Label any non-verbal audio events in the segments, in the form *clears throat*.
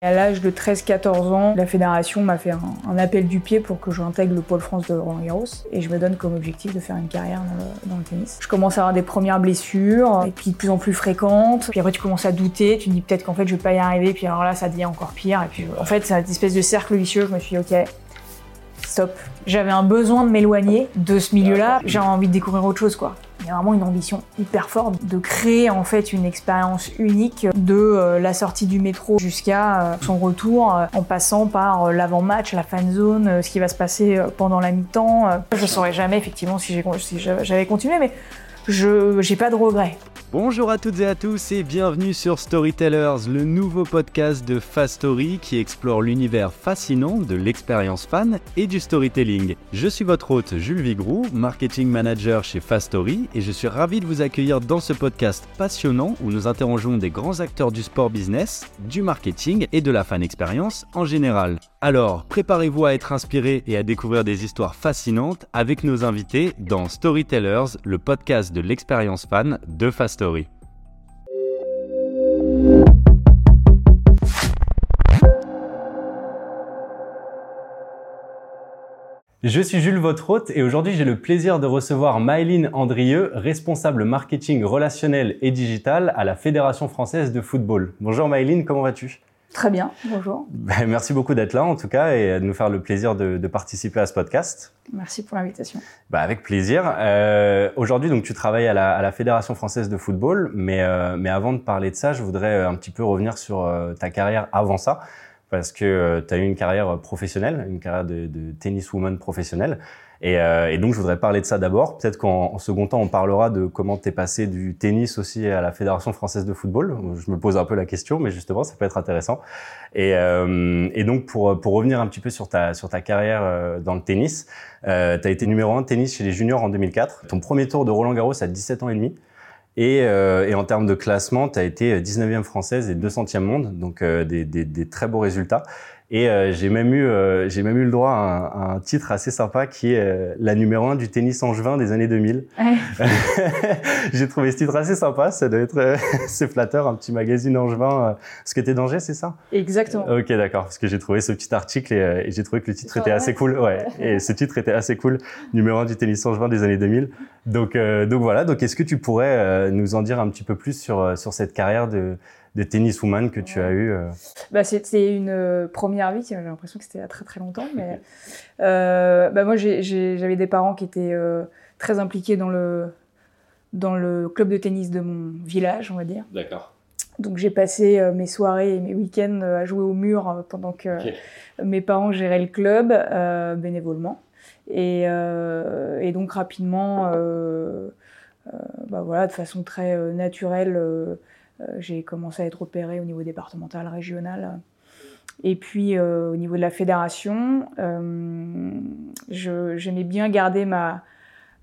À l'âge de 13-14 ans, la fédération m'a fait un, appel du pied pour que j'intègre le pôle France de Roland Garros et je me donne comme objectif de faire une carrière dans le, tennis. Je commence à avoir des premières blessures et puis de plus en plus fréquentes. Puis après tu commences à douter, tu te dis peut-être qu'en fait je vais pas y arriver. Puis alors là ça devient encore pire. Et puis en fait c'est une espèce de cercle vicieux. Je me suis dit ok, stop. J'avais un besoin de m'éloigner de ce milieu-là. J'ai envie de découvrir autre chose quoi. Vraiment une ambition hyper forte de créer en fait une expérience unique de euh, la sortie du métro jusqu'à euh, son retour euh, en passant par l'avant-match, la fan zone, ce qui va se passer pendant la mi-temps. Je ne saurais jamais effectivement si j'avais continué mais je j'ai pas de regrets. Bonjour à toutes et à tous et bienvenue sur Storytellers, le nouveau podcast de Fast Story qui explore l'univers fascinant de l'expérience fan et du storytelling. Je suis votre hôte Jules Vigroux, marketing manager chez Fast Story et je suis ravi de vous accueillir dans ce podcast passionnant où nous interrogeons des grands acteurs du sport business, du marketing et de la fan expérience en général. Alors, préparez-vous à être inspiré et à découvrir des histoires fascinantes avec nos invités dans Storytellers, le podcast de l'expérience fan de Fast Story. Je suis Jules, votre et aujourd'hui j'ai le plaisir de recevoir Maëline Andrieux, responsable marketing relationnel et digital à la Fédération française de football. Bonjour Maëline, comment vas-tu? Très bien, bonjour. Ben, merci beaucoup d'être là en tout cas et de nous faire le plaisir de, participer à ce podcast. Merci pour l'invitation. Ben, avec plaisir. Euh, Aujourd'hui, donc tu travailles à la, à la, Fédération française de football, mais, euh, mais avant de parler de ça, je voudrais euh, un petit peu revenir sur euh, ta carrière avant ça, parce que euh, tu as eu une carrière professionnelle, une carrière de, de tenniswoman professionnelle. Et, euh, et, donc, je voudrais parler de ça d'abord. Peut-être qu'en second temps, on parlera de comment t'es passé du tennis aussi à la Fédération française de football. Je me pose un peu la question, mais justement, ça peut être intéressant. Et, euh, et donc, pour, pour revenir un petit peu sur ta, sur ta carrière euh, dans le tennis, euh, tu as été numéro un tennis chez les juniors en 2004. Ton premier tour de Roland Garros à 17 ans et demi. Et, euh, et, en termes de classement, tu as été 19e française et 200e monde, donc euh, des, des, des, très beaux résultats. Et euh, j'ai même eu euh, j'ai même eu le droit à un, un, titre assez sympa qui est euh, la numéro un du tennis angevin des années 2000. Ouais. *laughs* j'ai trouvé ce titre assez sympa. Ça doit être *laughs* c'est flatteur, un petit magazine angevin. ce que t'es d'Angers, c'est ça? Exactement. Ok, d'accord. Parce que j'ai trouvé ce petit article et, et j'ai trouvé que le titre était assez cool. Ouais. *laughs* Et ce titre était assez cool. Numéro un du tennis angevin des années 2000. Donc donc voilà. Donc est-ce que tu pourrais nous en dire un petit peu plus sur sur cette carrière de de tenniswoman que tu as eu euh bah, C'était une euh, première vie, j'ai l'impression que c'était il y a très très longtemps. Mais *laughs* euh, bah, moi, j'avais des parents qui étaient euh, très impliqués dans le, dans le club de tennis de mon village, on va dire. D'accord. Donc j'ai passé mes soirées et mes week-ends à jouer au mur pendant que okay. mes parents géraient le club bénévolement. Et, et, donc rapidement, bah, voilà, de façon très naturelle, euh, j'ai commencé à être opérée au niveau départemental, régional. Et puis euh, au niveau de la fédération, euh, j'aimais bien garder ma,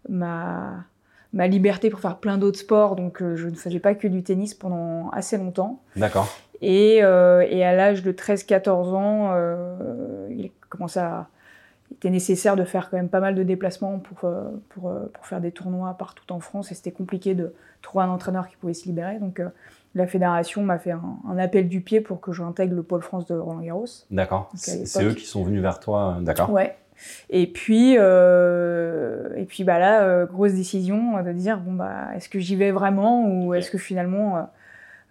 ma, ma liberté pour faire plein d'autres sports, donc je ne faisais pas que du tennis pendant assez longtemps. D'accord. Et, euh, et, à l'âge de 13-14 ans, euh, il commençait à, il était nécessaire de faire quand même pas mal de déplacements pour, pour, pour faire des tournois partout en France, et c'était compliqué de trouver un entraîneur qui pouvait se libérer. Donc la fédération m'a fait un, un, appel du pied pour que j'intègre le pôle France de Roland Garros. D'accord. C'est eux qui sont venus vers toi, d'accord. Ouais. Et puis, euh, et puis bah là, euh, grosse décision de dire bon bah est-ce que j'y vais vraiment ou est-ce que finalement euh,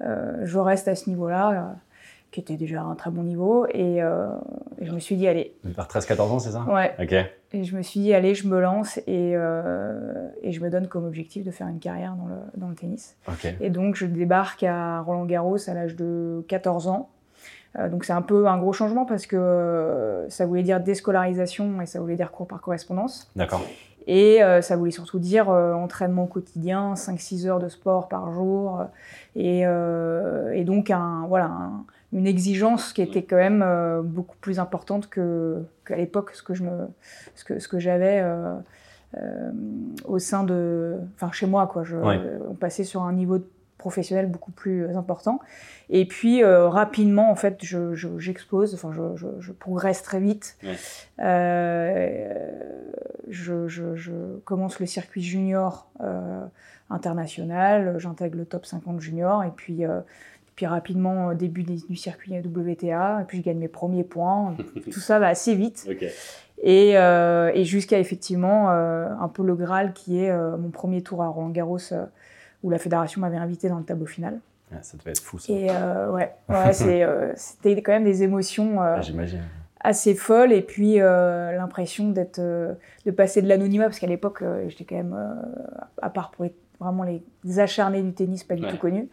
euh, je reste à ce niveau-là, euh, qui était déjà un très bon niveau. Et, euh, et je me suis dit allez. Vers 13-14 ans, c'est ça? Ouais. Ok. Et je me suis dit, allez, je me lance et, euh, et je me donne comme objectif de faire une carrière dans le, dans le tennis. Okay. Et donc, je débarque à Roland Garros à l'âge de 14 ans. Euh, donc, c'est un peu un gros changement parce que ça voulait dire déscolarisation et ça voulait dire cours par correspondance. D'accord. Et euh, ça voulait surtout dire euh, entraînement quotidien, 5-6 heures de sport par jour. Et, et donc, un, voilà, un, une exigence qui était quand même euh, beaucoup plus importante que qu'à l'époque ce que je me ce que ce que j'avais euh, euh, au sein de enfin chez moi quoi. Je ouais. on passait sur un niveau professionnel beaucoup plus important. Et puis rapidement en fait je j'explose je, enfin je, progresse très vite. Ouais. je, commence le circuit junior international. J'intègre le top 50 junior. Et puis Puis rapidement, euh, début du circuit WTA, et puis je gagne mes premiers points. *laughs* Tout ça va assez vite. Et, euh, et jusqu'à effectivement euh, un peu le Graal qui est mon premier tour à Roland Garros où la fédération m'avait invité dans le tableau final. ça devait être fou ça. Et ouais, ouais *laughs* c'était quand même des émotions ah, assez folles et puis l'impression d'être de passer de l'anonymat parce qu'à l'époque j'étais quand même à part pour être vraiment les acharnés du tennis pas du tout connus.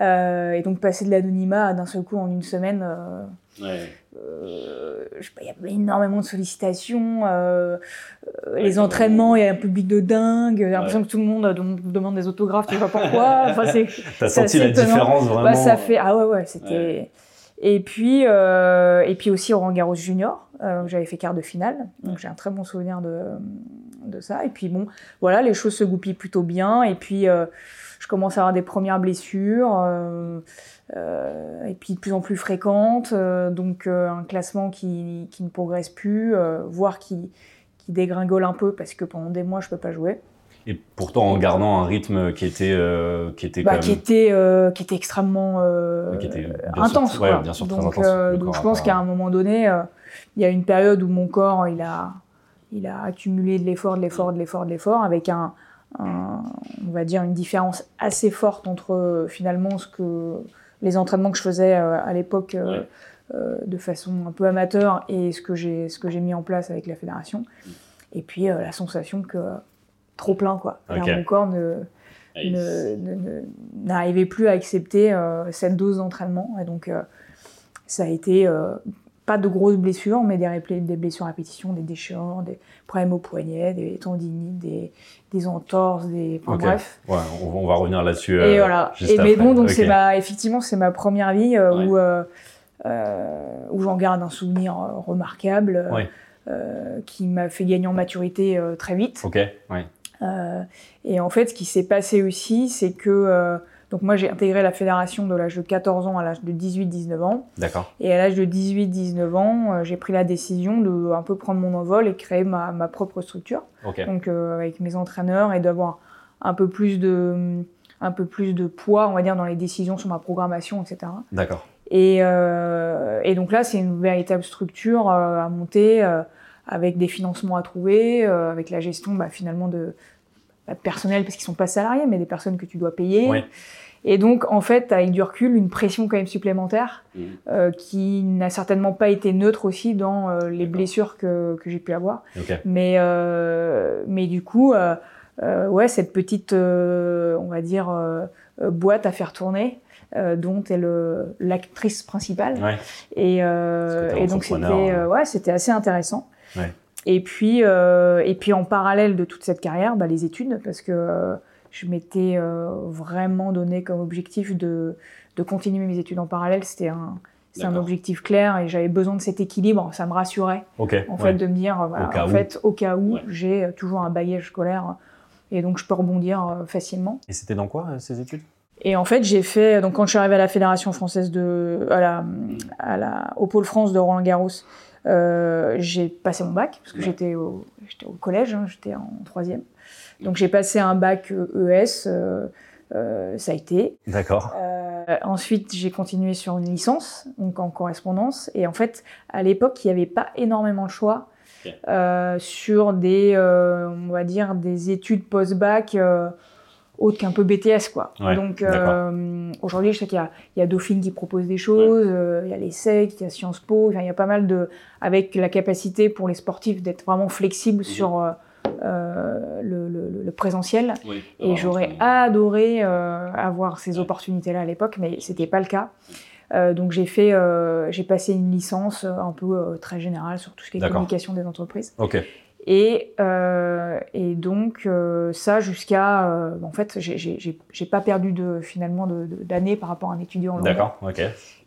Euh, et donc passer de l'anonymat d'un seul coup en une semaine, euh, euh, il y a énormément de sollicitations, les entraînements, il y a un public de dingue, j'ai l'impression que tout le monde demande des autographes, tu sais pas pourquoi. *laughs* Enfin, T'as senti la différence vraiment bah, Ça fait ah ouais ouais c'était. Et puis, et puis aussi au Roland Garros Junior, j'avais fait quart de finale, donc j'ai un très bon souvenir de, de ça. Et puis bon, voilà, les choses se goupillent plutôt bien. Et puis, euh, je commence à avoir des premières blessures, euh, euh, et puis de plus en plus fréquentes. donc, un classement qui, qui, ne progresse plus, voire qui, qui dégringole un peu parce que pendant des mois, je peux pas jouer. Et pourtant en gardant un rythme qui était qui était bah, qui était qui était extrêmement intense bien sûr, donc, donc je pense qu'à un moment donné il y a une période où mon corps il a il a accumulé de l'effort, de l'effort, de l'effort, de l'effort, avec un, on va dire une différence assez forte entre finalement ce que les entraînements que je faisais euh, à l'époque euh, euh, de façon un peu amateur et ce que j'ai ce que j'ai mis en place avec la fédération. Et puis la sensation que trop plein quoi. Mon corps ne n'arrivait plus à accepter cette dose d'entraînement. Et donc ça a été pas de grosses blessures, mais des, des blessures à répétition, des déchirures, des problèmes au poignet, des tendinites, des, des entorses, des. Bref. Ouais, on, va revenir là-dessus. et euh, voilà. et mais bon, donc c'est ma, effectivement, c'est ma première vie euh, où, euh, où j'en garde un souvenir remarquable, qui m'a fait gagner en maturité très vite. Ok. Et en fait, ce qui s'est passé aussi, c'est que donc moi j'ai intégré la fédération de l'âge de 14 ans à l'âge de 18-19 ans. D'accord. Et à l'âge de 18-19 ans, euh, j'ai pris la décision de un peu prendre mon envol et créer ma, ma propre structure. Donc euh, avec mes entraîneurs et d'avoir un peu plus de un peu plus de poids, on va dire, dans les décisions sur ma programmation, etc. D'accord. Et, euh, et, donc là, c'est une véritable structure à monter, avec des financements à trouver, avec la gestion bah, finalement de, bah, personnel parce qu'ils sont pas salariés, mais des personnes que tu dois payer. Oui. Et donc, en fait, avec du recul, une pression quand même supplémentaire mmh. euh, qui n'a certainement pas été neutre aussi dans euh, les blessures que, que j'ai pu avoir. Mais, euh, mais du coup, ouais, cette petite, on va dire, boîte à faire tourner. dont tu es l'actrice principale. Ouais. Et, et donc c'était hein. ouais, c'était assez intéressant. Ouais. Et puis, et puis en parallèle de toute cette carrière, bah, les études, parce que je m'étais euh, vraiment donné comme objectif de, de, continuer mes études en parallèle. C'était un, un objectif clair et j'avais besoin de cet équilibre. Ça me rassurait, en fait, de me dire, en fait, au cas où, j'ai toujours un bagage scolaire et donc je peux rebondir euh, facilement. Et c'était dans quoi euh, ces études? Et en fait, j'ai fait donc quand je suis arrivée à la fédération française de à la, à la au pôle France de Roland Garros, euh, j'ai passé mon bac parce que j'étais au, au collège, hein, j'étais en troisième. Donc j'ai passé un bac ES, euh, e euh, ça a été. D'accord. Ensuite, j'ai continué sur une licence, donc en correspondance. Et en fait, à l'époque, il n'y avait pas énormément de choix sur des, on va dire, des études post-bac autres qu'un peu BTS, quoi. Ouais, donc aujourd'hui, je sais qu'il y, y a, Dauphine qui propose des choses, il y a l'ESSEC, il y a Sciences Po, il y a pas mal de, avec la capacité pour les sportifs d'être vraiment flexibles mhm. sur euh, le, le, le, présentiel. et j'aurais adoré euh, avoir ces opportunités-là à l'époque, mais c'était pas le cas. Euh, donc j'ai fait, euh, j'ai passé une licence un peu très générale sur tout ce qui est communication des entreprises. Okay. Et, euh, et donc euh, ça jusqu'à euh, en fait j'ai pas perdu de finalement d'années de, par rapport à un étudiant D'accord, ok.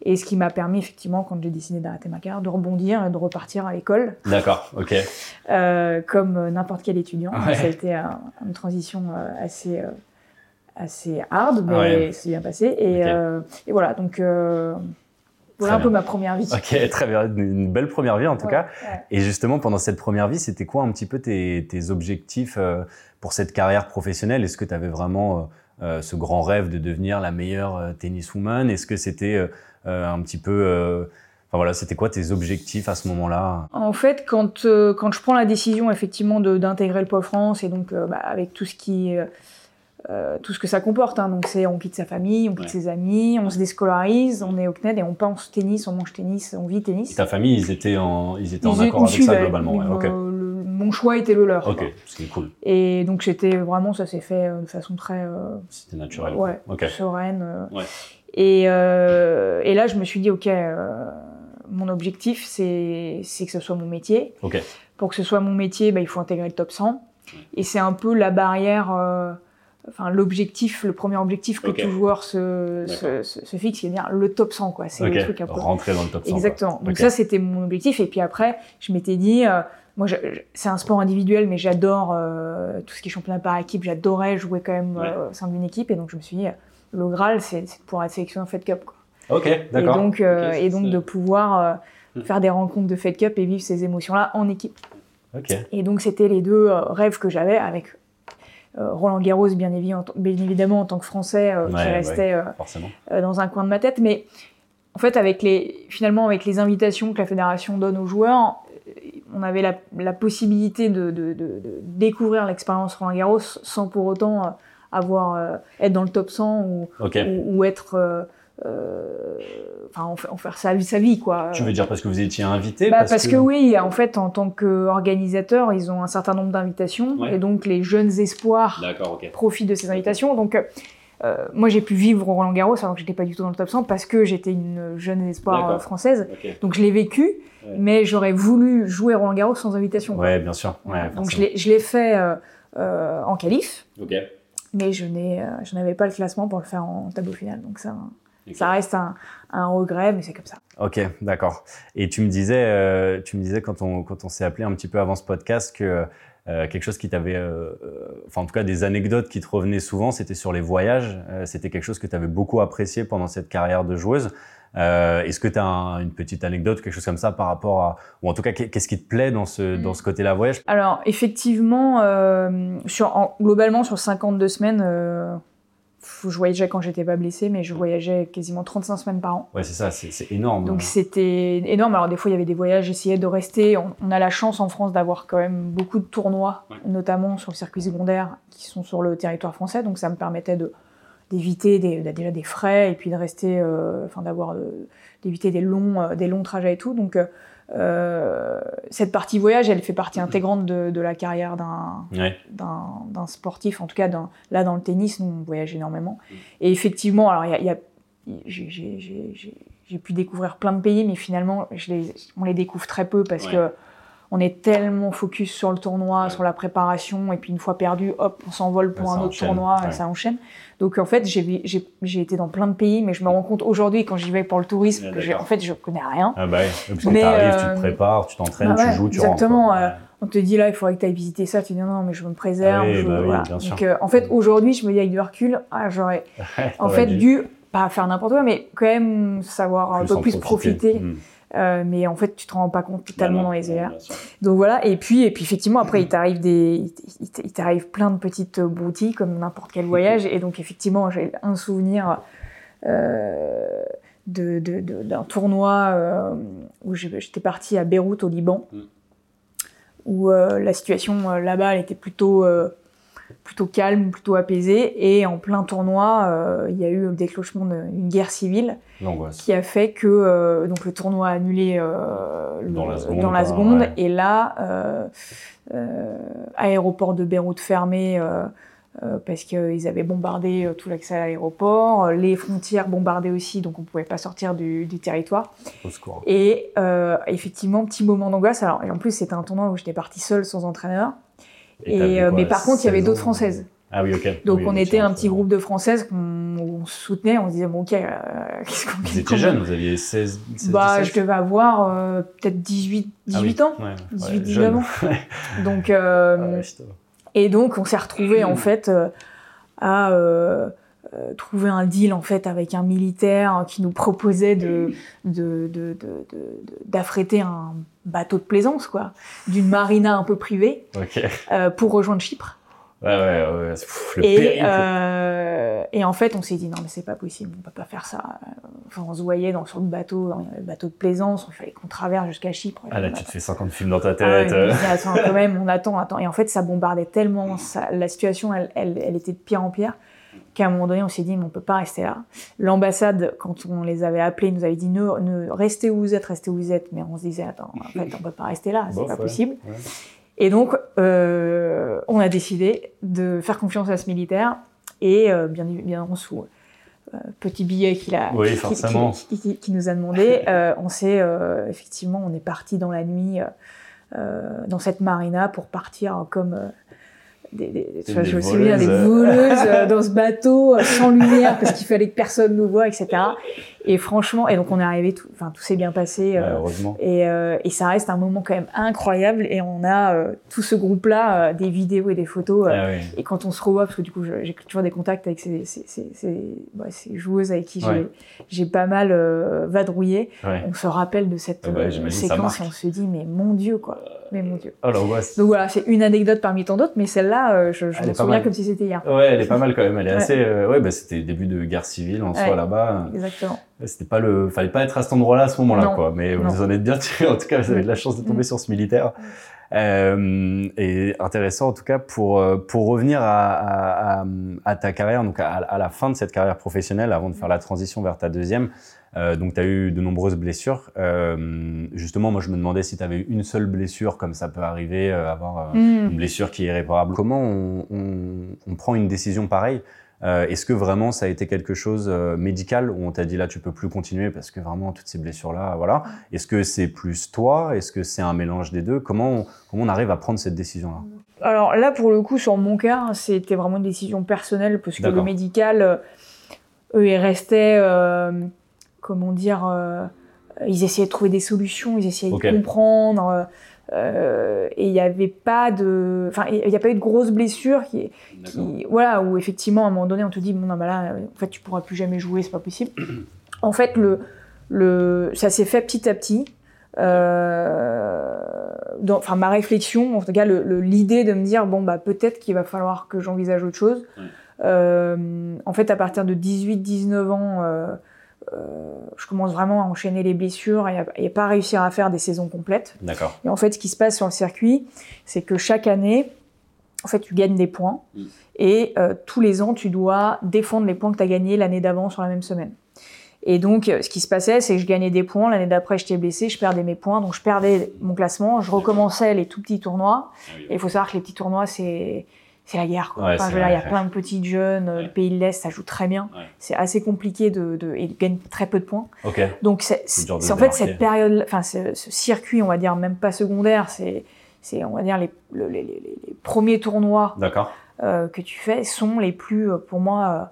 Et ce qui m'a permis effectivement quand j'ai décidé d'arrêter ma carrière de rebondir et de repartir à l'école. D'accord, ok. Comme n'importe quel étudiant. Ça a été un, une transition assez assez hard mais c'est bien passé et, et voilà donc voilà un peu ma première vie. Ok, *laughs* très bien. Une belle première vie en tout cas. Et justement, pendant cette première vie, c'était quoi un petit peu tes, tes objectifs euh, pour cette carrière professionnelle? Est-ce que tu avais vraiment ce grand rêve de devenir la meilleure tenniswoman? Est-ce que c'était un petit peu Enfin, voilà, c'était quoi tes objectifs à ce moment-là? En fait, quand, quand je prends la décision effectivement d'intégrer le Pôle France et donc bah, avec tout ce qui euh, tout ce que ça comporte. Hein. Donc c'est on quitte sa famille, on quitte ses amis, on se déscolarise, on est au CNED et on pense tennis, on mange tennis, on vit tennis. Et ta famille, ils étaient en, ils étaient en accord avec ça globalement. mon choix était le leur. Ok, ce qui est cool. Et donc j'étais vraiment, ça s'est fait euh, de façon très. Euh, C'était naturel. Ouais, sereine. Et, et, là, je me suis dit, ok, mon objectif, c'est que ce soit mon métier. Ok. Pour que ce soit mon métier, bah, il faut intégrer le top 100. Et c'est un peu la barrière enfin l'objectif, le premier objectif que tout joueur se, se, se, fixe, c'est bien le top 100 quoi. C'est le truc peu. Rentrer dans le top 100. Exactement. Donc ça c'était mon objectif et puis après je m'étais dit, euh, moi c'est un sport individuel mais j'adore euh, tout ce qui est championnat par équipe, j'adorais jouer quand même euh, au sein d'une équipe et donc je me suis dit le Graal c'est de pouvoir être sélectionné en Fed Cup quoi. Ok, d'accord. Et donc et donc de pouvoir hmm. faire des rencontres de Fed Cup et vivre ces émotions là en équipe. Ok. Et donc c'était les deux rêves que j'avais avec Roland Garros, bien, évidemment, en tant que Français, euh, qui restait euh, dans un coin de ma tête. Mais en fait, avec les, finalement, avec les invitations que la fédération donne aux joueurs, on avait la, possibilité de, découvrir l'expérience Roland Garros sans pour autant avoir être dans le top 100 ou, ou être euh, enfin en, faire sa, sa vie quoi. Tu veux dire parce que vous étiez invité bah, parce, que... oui, en fait en tant qu'organisateur, ils ont un certain nombre d'invitations et donc les jeunes espoirs profitent de ces invitations. Donc euh, moi j'ai pu vivre Roland Garros alors que j'étais pas du tout dans le top 100 parce que j'étais une jeune espoir euh, française. Donc je l'ai vécu, mais j'aurais voulu jouer Roland Garros sans invitation. Ouais, bien sûr. donc je l'ai fait en qualif. Mais je n'avais pas le classement pour le faire en tableau final. Donc ça. Ça reste un, un regret, mais c'est comme ça. Ok, d'accord. Et tu me disais, euh, tu me disais quand on, quand on s'est appelé un petit peu avant ce podcast que euh, quelque chose qui t'avait, euh, enfin en tout cas des anecdotes qui te revenaient souvent, c'était sur les voyages. c'était quelque chose que tu avais beaucoup apprécié pendant cette carrière de joueuse. Est-ce que tu as une petite anecdote, quelque chose comme ça par rapport à, ou en tout cas, qu'est-ce qui te plaît dans ce, dans ce côté-là voyage? Alors, effectivement, sur, globalement, sur 52 semaines, je voyageais quand j'étais pas blessée, mais je voyageais quasiment 35 semaines par an. Ouais, c'est ça, c'est énorme. Donc c'était énorme. Alors des fois, il y avait des voyages, j'essayais de rester. On, a la chance en France d'avoir quand même beaucoup de tournois, notamment sur le circuit secondaire, qui sont sur le territoire français. Donc ça me permettait de d'éviter déjà des frais et puis de rester, euh, enfin d'avoir, euh, d'éviter des longs, euh, des longs trajets et tout. Donc cette partie voyage, elle fait partie intégrante de, de la carrière d'un d'un sportif. En tout cas, là dans le tennis, nous on voyage énormément. Et effectivement, alors il y a, j'ai pu découvrir plein de pays, mais finalement, je les, on les découvre très peu parce que on est tellement focus sur le tournoi, sur la préparation, et puis une fois perdu, hop, on s'envole pour un autre tournoi, et ça enchaîne. Donc en fait, j'ai été dans plein de pays, mais je me rends compte aujourd'hui, quand j'y vais pour le tourisme, que en fait, je connais rien. Ah bah parce que tu arrives, tu te euh, prépares, tu t'entraînes, ah tu joues, tu exactement, rentres. Exactement. Euh, on te dit là, il faudrait que tu ailles visiter ça. Tu dis non, non, mais je me préserve. Ah bah Donc euh, en fait, aujourd'hui, je me dis avec du recul, ah, j'aurais *laughs* en fait dû pas faire n'importe quoi, mais quand même savoir un peu plus profiter. Hmm. Euh, mais en fait, tu te rends pas compte totalement dans les airs. Donc voilà. Et puis, et puis effectivement, après, il t'arrive des, il t'arrive plein de petites boutiques comme n'importe quel voyage. Et donc effectivement, j'ai un souvenir euh, de, d'un tournoi euh, où j'étais partie à Beyrouth au Liban, mm. où la situation là-bas, elle était plutôt plutôt calme, plutôt apaisé. Et en plein tournoi, euh, il y a eu le déclenchement d'une guerre civile qui a fait que euh, donc le tournoi a annulé euh, dans, la seconde, dans la seconde et là, aéroport de Beyrouth fermé. parce qu'ils avaient bombardé tout l'accès à l'aéroport, les frontières bombardées aussi, donc on ne pouvait pas sortir du, du territoire. Et effectivement, petit moment d'angoisse. Alors, et en plus, c'était un tournoi où j'étais partie seule, sans entraîneur. Et, euh, mais par contre, il y avait d'autres Françaises. Ah oui, ok. Donc on était un petit groupe de Françaises qu'on soutenait, on se disait, bon ok, euh, *laughs* qu'est-ce qu'on... Vous étiez jeune, vous aviez 16, 16 Bah, je devais avoir euh, peut-être 18, 18 ah ans, ouais, 18, 19 ans. *laughs* donc, euh, ah et donc on s'est retrouvés en *clears throat* fait à trouver un deal en fait avec un militaire qui nous proposait de, de, de, d'affréter un bateau de plaisance, quoi, d'une marina un peu privée, euh, pour rejoindre Chypre. Ouais, ouais, ouais. Pff, le Et, euh, et en fait, on s'est dit non, mais c'est pas possible, on peut pas faire ça. Enfin, on se voyait dans, sur le bateau, dans le bateau de plaisance, il fallait qu'on traverse jusqu'à Chypre. Ah là, tu te fais 50 films dans ta Ah tête. ouais, euh. attends, quand *laughs* même, on attend, attend. Et en fait, ça bombardait tellement, ça- la situation, elle, elle, elle était de pire en pire, qu'à un moment donné, on s'est dit, mais on peut pas rester là. L'ambassade, quand on les avait appelés, nous avait dit, ne, ne, restez où vous êtes, restez où vous êtes. Mais on se disait, attends, en fait, on peut pas rester là, c'est Bof, pas ouais. possible. Ouais. Et donc, euh, on a décidé de faire confiance à ce militaire et euh, bien évidemment sous euh, petit billet qu'il a, Oui, qui- forcément. qui, qui- qui nous a demandé, *laughs* on s'est effectivement, on est parti dans la nuit dans cette marina pour partir comme des, des- tu vois, Des je me souviens des voleuses. voleuses euh, dans ce bateau euh, sans lumière parce qu'il fallait que personne nous voit, etc. Et franchement, et donc on est arrivé, tout, enfin tout s'est bien passé. Ouais, euh, heureusement. et, euh, et ça reste un moment quand même incroyable. Et on a euh, tout ce groupe-là, euh, des vidéos et des photos. euh, Ah oui. Et quand on se revoit, parce que du coup, j'ai toujours des contacts avec ces, ces, ces, ces- ouais, ces joueuses avec qui j'ai- Ouais. j'ai pas mal euh, vadrouillé, Ouais. on se rappelle de cette Ah bah, séquence et on se dit, mais mon Dieu, quoi. Mais mon Dieu. Oh l'angoisse. Donc voilà, c'est une anecdote parmi tant d'autres, mais celle-là, euh, je, je pas souviens comme si c'était hier. Ouais, elle est pas mal quand même. Elle est assez. euh, ouais, bah, c'était le début de guerre civile en soi là-bas. Exactement. C'était pas le. Fallait pas être à cet endroit-là à ce moment-là, Non. quoi. Mais Non. vous en êtes bien tiré. En tout cas, vous avez de la chance de tomber Mm. sur ce militaire. Euh, et intéressant en tout cas pour euh, pour revenir à, à, à, ta carrière, donc à, à la fin de cette carrière professionnelle, avant de faire la transition vers ta deuxième. Euh, donc tu as eu de nombreuses blessures. Euh, justement, moi je me demandais si tu avais eu une seule blessure, comme ça peut arriver, euh, avoir euh, Mm. une blessure qui est irréparable. Comment on, on- on prend une décision pareille Euh, Est-ce que vraiment ça a été quelque chose euh, médical où on t'a dit là tu peux plus continuer parce que vraiment toutes ces blessures là, voilà. Est-ce que c'est plus toi? Est-ce que c'est un mélange des deux? Comment on, comment on arrive à prendre cette décision là Alors là, pour le coup, sur mon cas, c'était vraiment une décision personnelle parce que le médical, euh, eux, ils restaient, euh, comment dire, ils essayaient de trouver des solutions, ils essayaient de comprendre. euh, euh, et il n'y avait pas de, enfin, il n'y a pas eu de grosses blessures qui, qui- voilà, où effectivement, à un moment donné, on te dit, bon, non, bah là, euh, en fait, tu pourras plus jamais jouer, c'est pas possible. en fait, le, le, ça s'est fait petit à petit. Euh, dans, enfin, ma réflexion, en tout cas, l'idée de me dire, bon, bah, peut-être qu'il va falloir que j'envisage autre chose. Ouais. Euh, en fait, à partir de 18-19 ans, euh, euh, je commence vraiment à enchaîner les blessures et à, et à pas réussir à faire des saisons complètes. D'accord. Et en fait, ce qui se passe sur le circuit, c'est que chaque année, en fait, tu gagnes des points. Et euh, tous les ans, tu dois défendre les points que tu as gagnés l'année d'avant sur la même semaine. Et donc, euh, ce qui se passait, c'est que je gagnais des points. L'année d'après, j'étais blessé, je perdais mes points. Donc, je perdais mon classement. Je recommençais les tout petits tournois. Et il faut savoir que les petits tournois, c'est. C'est la guerre, quoi. Ouais, Enfin, c'est je veux dire, il y a plein de petits jeunes, euh, le pays de l'Est, ça joue très bien. Ouais. C'est assez compliqué de, de, et de gagner très peu de points. Donc c'est en fait cette période, enfin ce, ce circuit, on va dire même pas secondaire, c'est c'est on va dire les, le- les, les- les premiers tournois euh, que tu fais sont les plus euh, pour moi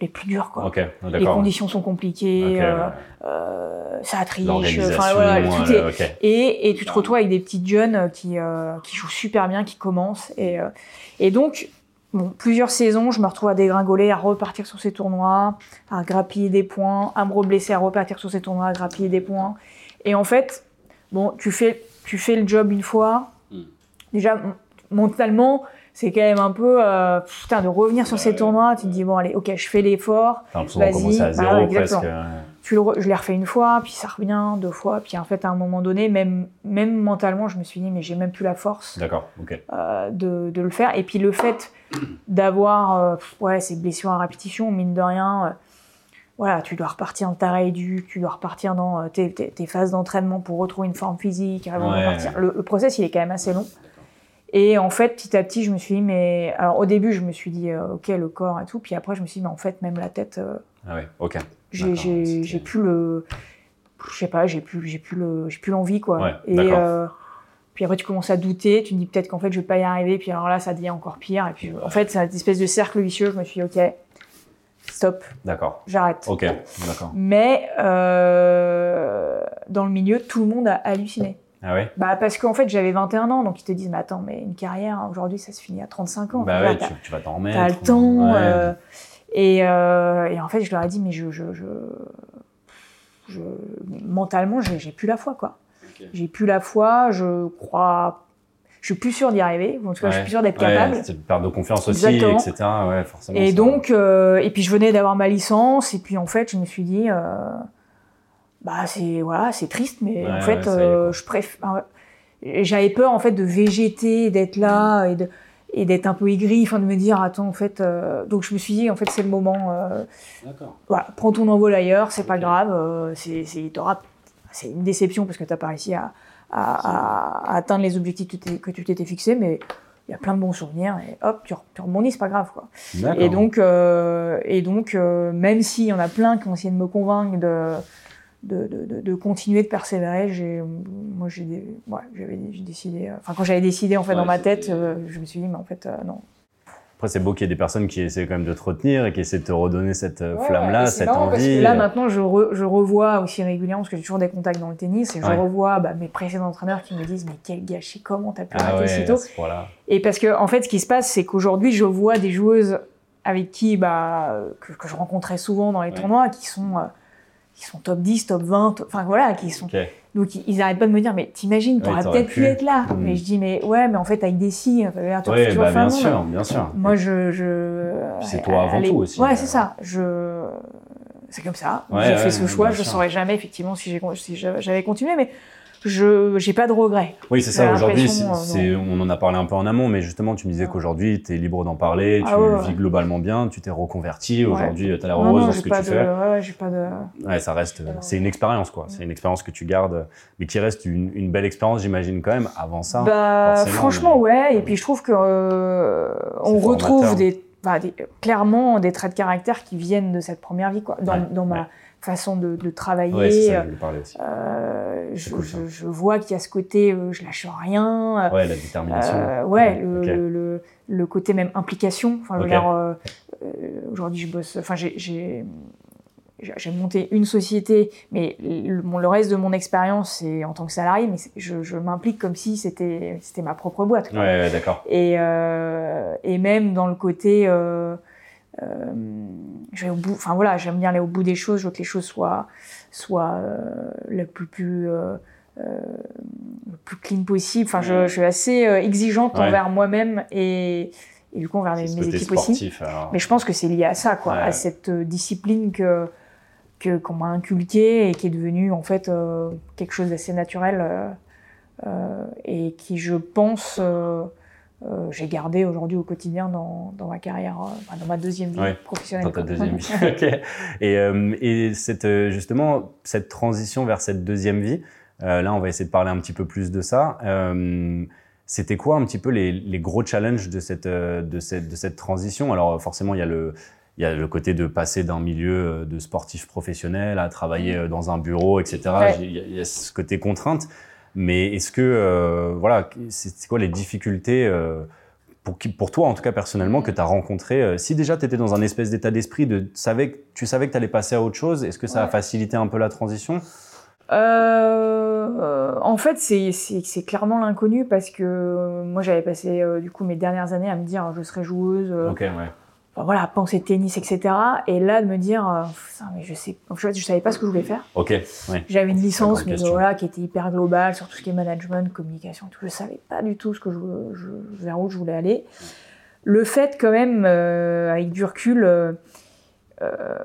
les plus durs quoi. Les conditions sont compliquées, euh, euh, ça triche, L'organisation. enfin voilà, tout est, euh, et, et tu te retrouves avec des petites jeunes qui, euh, qui jouent super bien, qui commencent. Et, et donc, bon, plusieurs saisons, je me retrouve à dégringoler, à repartir sur ces tournois, à grappiller des points, à me reblesser, à repartir sur ces tournois, à grappiller des points. Et en fait, bon, tu fais, tu fais le job une fois. Mm. Déjà, mentalement, c'est quand même un peu, euh, putain, de revenir sur ces tournois. Tu te dis, bon, allez, ok, je fais l'effort. Vas-y. à Bah zéro presque. Tu le re- je l'ai refait une fois, puis ça revient deux fois, puis en fait à un moment donné, même, même mentalement, je me suis dit mais j'ai même plus la force D'accord. Ok. euh, de, de le faire. Et puis le fait d'avoir euh, ouais, ces blessures à répétition, mine de rien, voilà, tu dois repartir dans ta rééduque, tu dois repartir dans tes, tes- tes phases d'entraînement pour retrouver une forme physique avant Ouais, de repartir. Le, le process il est quand même assez long. Et en fait, petit à petit, je me suis dit, mais. Alors, au début, je me suis dit, euh, ok, le corps et tout. Puis après, je me suis dit, mais en fait, même la tête, euh, Ah ouais. Ok. j'ai plus le je sais pas j'ai plus j'ai plus le j'ai plus l'envie quoi Ouais, et d'accord. euh, puis après tu commences à douter tu te dis peut-être qu'en fait je vais pas y arriver puis alors là ça devient encore pire et puis en fait c'est une espèce de cercle vicieux je me suis dit ok stop D'accord. j'arrête Ok. D'accord. mais dans le milieu tout le monde a halluciné Ah ouais. bah parce qu'en fait j'avais 21 ans donc ils te disent mais attends mais une carrière aujourd'hui ça se finit à 35 ans Bah ouais. t'as- Tu, tu vas t'en remettre. T'as le temps. Ouais. euh, et, euh, et en fait, je leur ai dit, mais je, je, je, je- mentalement, j'ai plus la foi, quoi. J'ai plus la foi. Je crois. je suis plus sûr d'y arriver. En tout cas, je suis plus sûr d'être capable. C'est une perte de confiance aussi, etc. Ouais, forcément. Et donc, euh, et puis je venais d'avoir ma licence, et puis en fait, je me suis dit, euh, bah c'est voilà, c'est triste, mais en fait, euh, je préfère. J'avais peur en fait de végéter, d'être là et de et d'être un peu aigri, enfin de me dire attends en fait, euh, donc je me suis dit en fait c'est le moment. Euh, voilà, prends ton envol ailleurs, c'est pas grave, euh, c'est c'est une déception parce que t'as pas réussi à, à, à, atteindre les objectifs que tu t'étais fixé, mais il y a plein de bons souvenirs et hop tu, tu rebondis, c'est pas grave quoi. Et donc et donc même s'il y en a plein qui ont essayé de me convaincre de de, de, de, continuer de persévérer. J'ai, moi, j'ai, ouais, j'avais décidé. Enfin, quand j'avais décidé en fait dans ma tête, euh, je me suis dit, mais en fait, euh, non. Après, c'est beau qu'il y ait des personnes qui essaient quand même de te retenir et qui essaient de te redonner cette euh, flamme-là, cette envie. Parce que là, maintenant, je, je, revois aussi régulièrement, parce que j'ai toujours des contacts dans le tennis, et je revois bah, mes précédents entraîneurs qui me disent, mais quel gâchis, comment t'as pu ah arrêter si tôt Et parce que, en fait, ce qui se passe, c'est qu'aujourd'hui, je vois des joueuses avec qui, bah, que, que je rencontrais souvent dans les tournois, qui sont qui sont top 10, top 20, enfin voilà, qui sont. Donc ils n'arrêtent pas de me dire, mais t'imagines, t'aurais peut-être pu. être là. Hmm. Mais je dis, mais ouais, mais en fait avec des si, ouais, bah, bien sûr, bien sûr. Moi je. je... C'est toi avant tout aussi. Ouais, c'est ça. Je. C'est comme ça. j'ai fait ce choix. Je ne saurais jamais effectivement si j'avais continué, mais je j'ai pas de regrets. Oui, c'est ça. Aujourd'hui, euh, on en a parlé un peu en amont, mais justement, tu me disais qu'aujourd'hui, tu es libre d'en parler, ah tu vis globalement bien, tu t'es reconverti. Aujourd'hui, tu as l'air heureuse dans ce que tu fais. Ouais, j'ai pas de. Ouais, ça reste. C'est une expérience, quoi. C'est une expérience que tu gardes, mais qui reste une, belle expérience, j'imagine quand même. Avant ça. Bah, franchement, ouais. Et puis je trouve que euh, on retrouve des, clairement des traits de caractère qui viennent de cette première vie, quoi. Dans, dans ma façon de, de travailler. ça, je, aussi. Euh, je, je, je, vois qu'il y a ce côté, euh, je lâche rien. Ouais, la détermination. Euh, ouais, le, le, le, côté même implication. Enfin, okay. Euh, aujourd'hui, je bosse. Enfin, j'ai j'ai monté une société, mais le, le reste de mon expérience, c'est en tant que salarié, mais je, je m'implique comme si c'était ma propre boîte. Ouais, ouais d'accord. Et, euh, et même dans le côté, euh, euh, je vais au bout, enfin voilà, j'aime bien aller au bout des choses, je veux que les choses soient, soient euh, le plus, plus, euh, euh, le plus clean possible. Enfin, je, je suis assez euh, exigeante envers moi-même et, et, du coup envers mes, mes équipes aussi. Mais je pense que c'est lié à ça, quoi, à cette discipline que que qu'on m'a inculquée et qui est devenue en fait quelque chose d'assez naturel et qui, je pense, euh, j'ai gardé aujourd'hui au quotidien dans, dans ma carrière, euh, dans ma deuxième vie professionnelle. Dans ta deuxième vie. *laughs* Et, euh, et cette, justement, cette transition vers cette deuxième vie, euh, là, on va essayer de parler un petit peu plus de ça. C'était quoi un petit peu les, les gros challenges de cette, de, cette, de cette transition? Alors, forcément, il y a le, il y a le côté de passer d'un milieu de sportif professionnel à travailler dans un bureau, etc. Il y a ce côté contrainte. Mais est-ce que, euh, voilà, c'est quoi les difficultés euh, pour, pour toi, en tout cas personnellement, que tu as rencontrées euh, Si déjà tu étais dans un espèce d'état d'esprit, de, savais, tu savais que tu allais passer à autre chose, est-ce que ça a facilité un peu la transition? En fait, c'est clairement l'inconnu parce que moi j'avais passé du coup mes dernières années à me dire je serai joueuse. Ouais voilà, penser tennis, etc. Et là, de me dire, euh, mais je sais, en fait, je savais pas ce que je voulais faire. Ok. J'avais une licence, mais voilà, qui était hyper globale sur tout ce qui est management, communication, tout. Je savais pas du tout ce que je, je vers où je voulais aller. Le fait, quand même, euh, avec du recul, euh, euh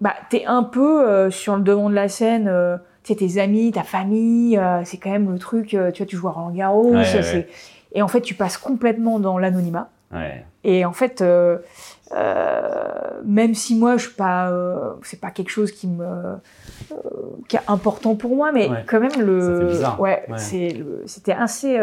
bah, t'es un peu sur le devant de la scène. sais, tes amis, ta famille, c'est quand même le truc. tu vois, tu joues à Roland Garros. Et en fait, tu passes complètement dans l'anonymat. Et en fait, euh, euh, même si moi, je suis pas, euh, c'est pas quelque chose qui me, qui est important pour moi, mais quand même le, ouais, c'est, c'était assez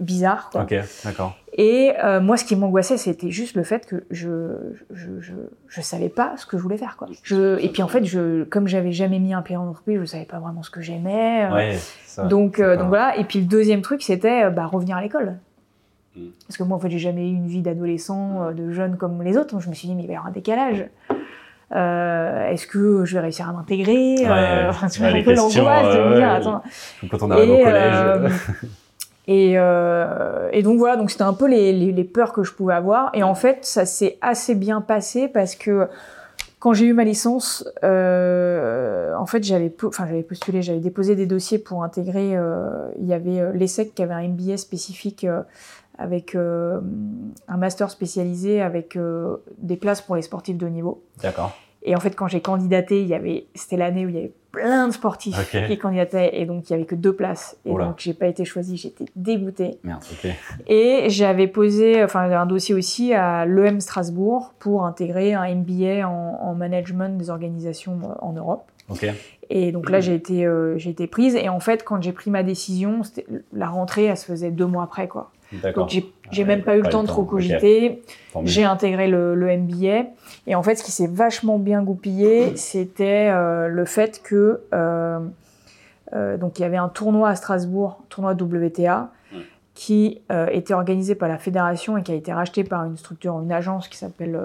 bizarre. Quoi. Ok, d'accord. Et moi, ce qui m'angoissait, c'était juste le fait que je, je, je, je, savais pas ce que je voulais faire, quoi. Je, et puis en fait, je, comme j'avais jamais mis un pied en entreprise, je savais pas vraiment ce que j'aimais. Donc voilà. Et puis le deuxième truc, c'était bah, revenir à l'école. Mm. Parce que moi, en fait, j'ai jamais eu une vie d'adolescent, euh, de jeune comme les autres. Donc, je me suis dit, mais il va y avoir un décalage. Euh, est-ce que je vais réussir à m'intégrer ouais, euh, enfin, Tu un peu l'angoisse de me dire, attends. Quand on arrive et, au collège. Euh, *laughs* et, euh, et, donc voilà, donc c'était un peu les, les, les, peurs que je pouvais avoir. Et en fait, ça s'est assez bien passé parce que Quand j'ai eu ma licence, euh, en fait, j'avais, enfin, j'avais postulé, j'avais déposé des dossiers pour intégrer. Euh, il y avait l'ESSEC qui avait un MBA spécifique avec euh, un master spécialisé avec euh, des places pour les sportifs de haut niveau. D'accord. Et en fait, quand j'ai candidaté, il y avait, c'était l'année où il y avait plein de sportifs qui candidataient et donc il y avait que deux places. Et Oula. donc j'ai pas été choisie, j'étais dégoûtée. Merde, ok. Et j'avais posé, enfin un dossier aussi à l'EM Strasbourg pour intégrer un MBA en, en management des organisations euh, en Europe. Ok. Et donc là, j'ai été, euh, j'ai été prise. Et en fait, quand j'ai pris ma décision, la rentrée, elle se faisait deux mois après, quoi. Donc j'ai, Ah même pas eu le temps de trop cogiter. J'ai intégré le, le MBA. Et en fait, ce qui s'est vachement bien goupillé, c'était euh, le fait que euh, euh, donc il y avait un tournoi à Strasbourg, tournoi WTA, qui était organisé par la fédération et qui a été racheté par une structure, une agence qui s'appelle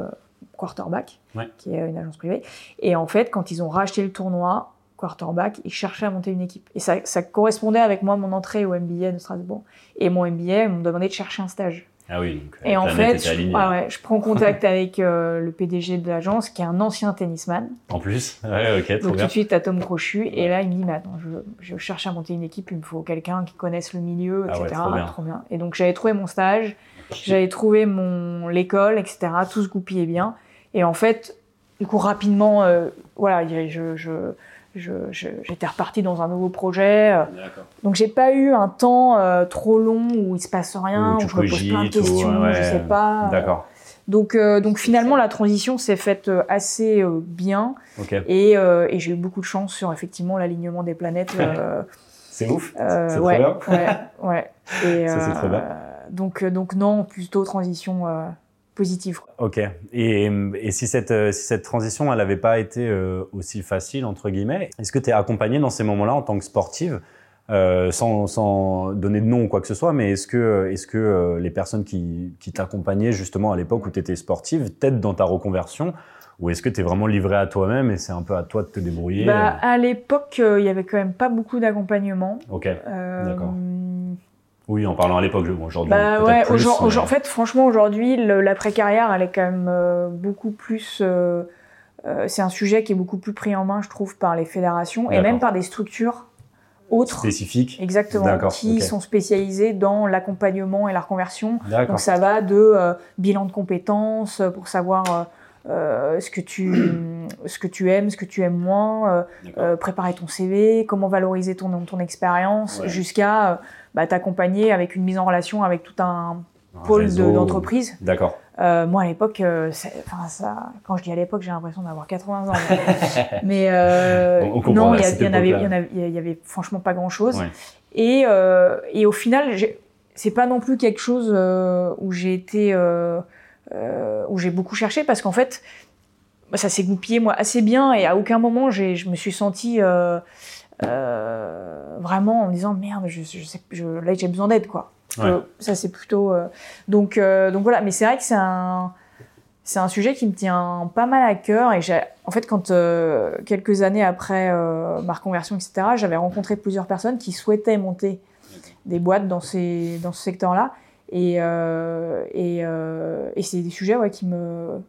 Quarterback, Ouais. qui est une agence privée. Et en fait, quand ils ont racheté le tournoi, Quarterback, ils cherchaient à monter une équipe. Et ça, ça correspondait avec moi, mon entrée au MBA de Strasbourg. Et mon MBA, ils m'ont demandé de chercher un stage. Ah oui, donc Et la en fait, je, ah ouais, je prends contact *laughs* avec euh, le PDG de l'agence, qui est un ancien tennisman. En plus Ouais, ok, trop Donc tout bien. de suite, à Tom Crochu. Et là, il me dit, mais attends, je, je cherche à monter une équipe, il me faut quelqu'un qui connaisse le milieu, Ah etc. ouais, trop bien. Et donc j'avais trouvé mon stage, j'avais trouvé mon l'école, etc. Tout se goupillait bien. Et en fait, du coup, rapidement, euh, voilà, je- j'étais repartie dans un nouveau projet. euh, donc j'ai pas eu un temps euh, trop long où il se passe rien, Où je me pose plein de cogites, ou- questions, ouais, je sais pas. D'accord. Donc, euh, donc finalement, la transition s'est faite assez euh, bien et, et j'ai eu beaucoup de chance sur effectivement l'alignement des planètes. C'est ouf. C'est trop ouais, bien. ouais, ouais. Et, Ça, c'est trop bien. Donc, donc non, plutôt transition positive. Ok. Et, et si, cette, euh, si cette transition, elle n'avait pas été euh, aussi facile, entre guillemets, est-ce que tu es accompagné dans ces moments-là en tant que sportive euh, sans, sans donner de nom ou quoi que ce soit, mais est-ce que, est-ce que euh, les personnes qui, qui t'accompagnaient justement à l'époque où tu étais sportive t'aident dans ta reconversion ou est-ce que tu es vraiment livré à toi-même et c'est un peu à toi de te débrouiller Bah, à l'époque, euh, il y avait quand même pas beaucoup d'accompagnement. Ok. Euh, D'accord. Oui, en parlant à l'époque, aujourd'hui. Bah ouais, plus, aujourd- mais- aujourd- en fait, franchement, aujourd'hui, le- l'après-carrière, elle est quand même euh, beaucoup plus. euh, euh, c'est un sujet qui est beaucoup plus pris en main, je trouve, par les fédérations et même par des structures autres. spécifique. Exactement, qui sont spécialisées dans l'accompagnement et la reconversion. Donc ça va de euh, bilan de compétences pour savoir euh, ce, que tu, *clears throat* ce que tu aimes, ce que tu aimes moins, euh, préparer ton CV, comment valoriser ton, ton expérience, Ouais. jusqu'à bah, t'accompagner avec une mise en relation avec tout un Un pôle de- d'entreprise. D'accord. Euh, moi à l'époque, euh, c'est- enfin ça, quand je dis à l'époque, j'ai l'impression d'avoir 80 ans. *laughs* Mais euh, On- on comprend, non, il y, en avait, il y, avait, il y avait franchement pas grand chose. Ouais. Et, euh, et au final, c'est pas non plus quelque chose où j'ai été, où j'ai beaucoup cherché parce qu'en fait, bah, ça s'est goupillé moi assez bien et à aucun moment je me suis sentie euh, vraiment en me disant merde, je, je sais, je, là j'ai besoin d'aide quoi. Ouais. Ça c'est plutôt euh, donc euh, donc voilà, mais c'est vrai que c'est un c'est un sujet qui me tient pas mal à cœur et j'ai en fait quand quelques années après ma reconversion etc j'avais rencontré plusieurs personnes qui souhaitaient monter des boîtes dans ces dans ce secteur là et et, et c'est des sujets ouais, qui me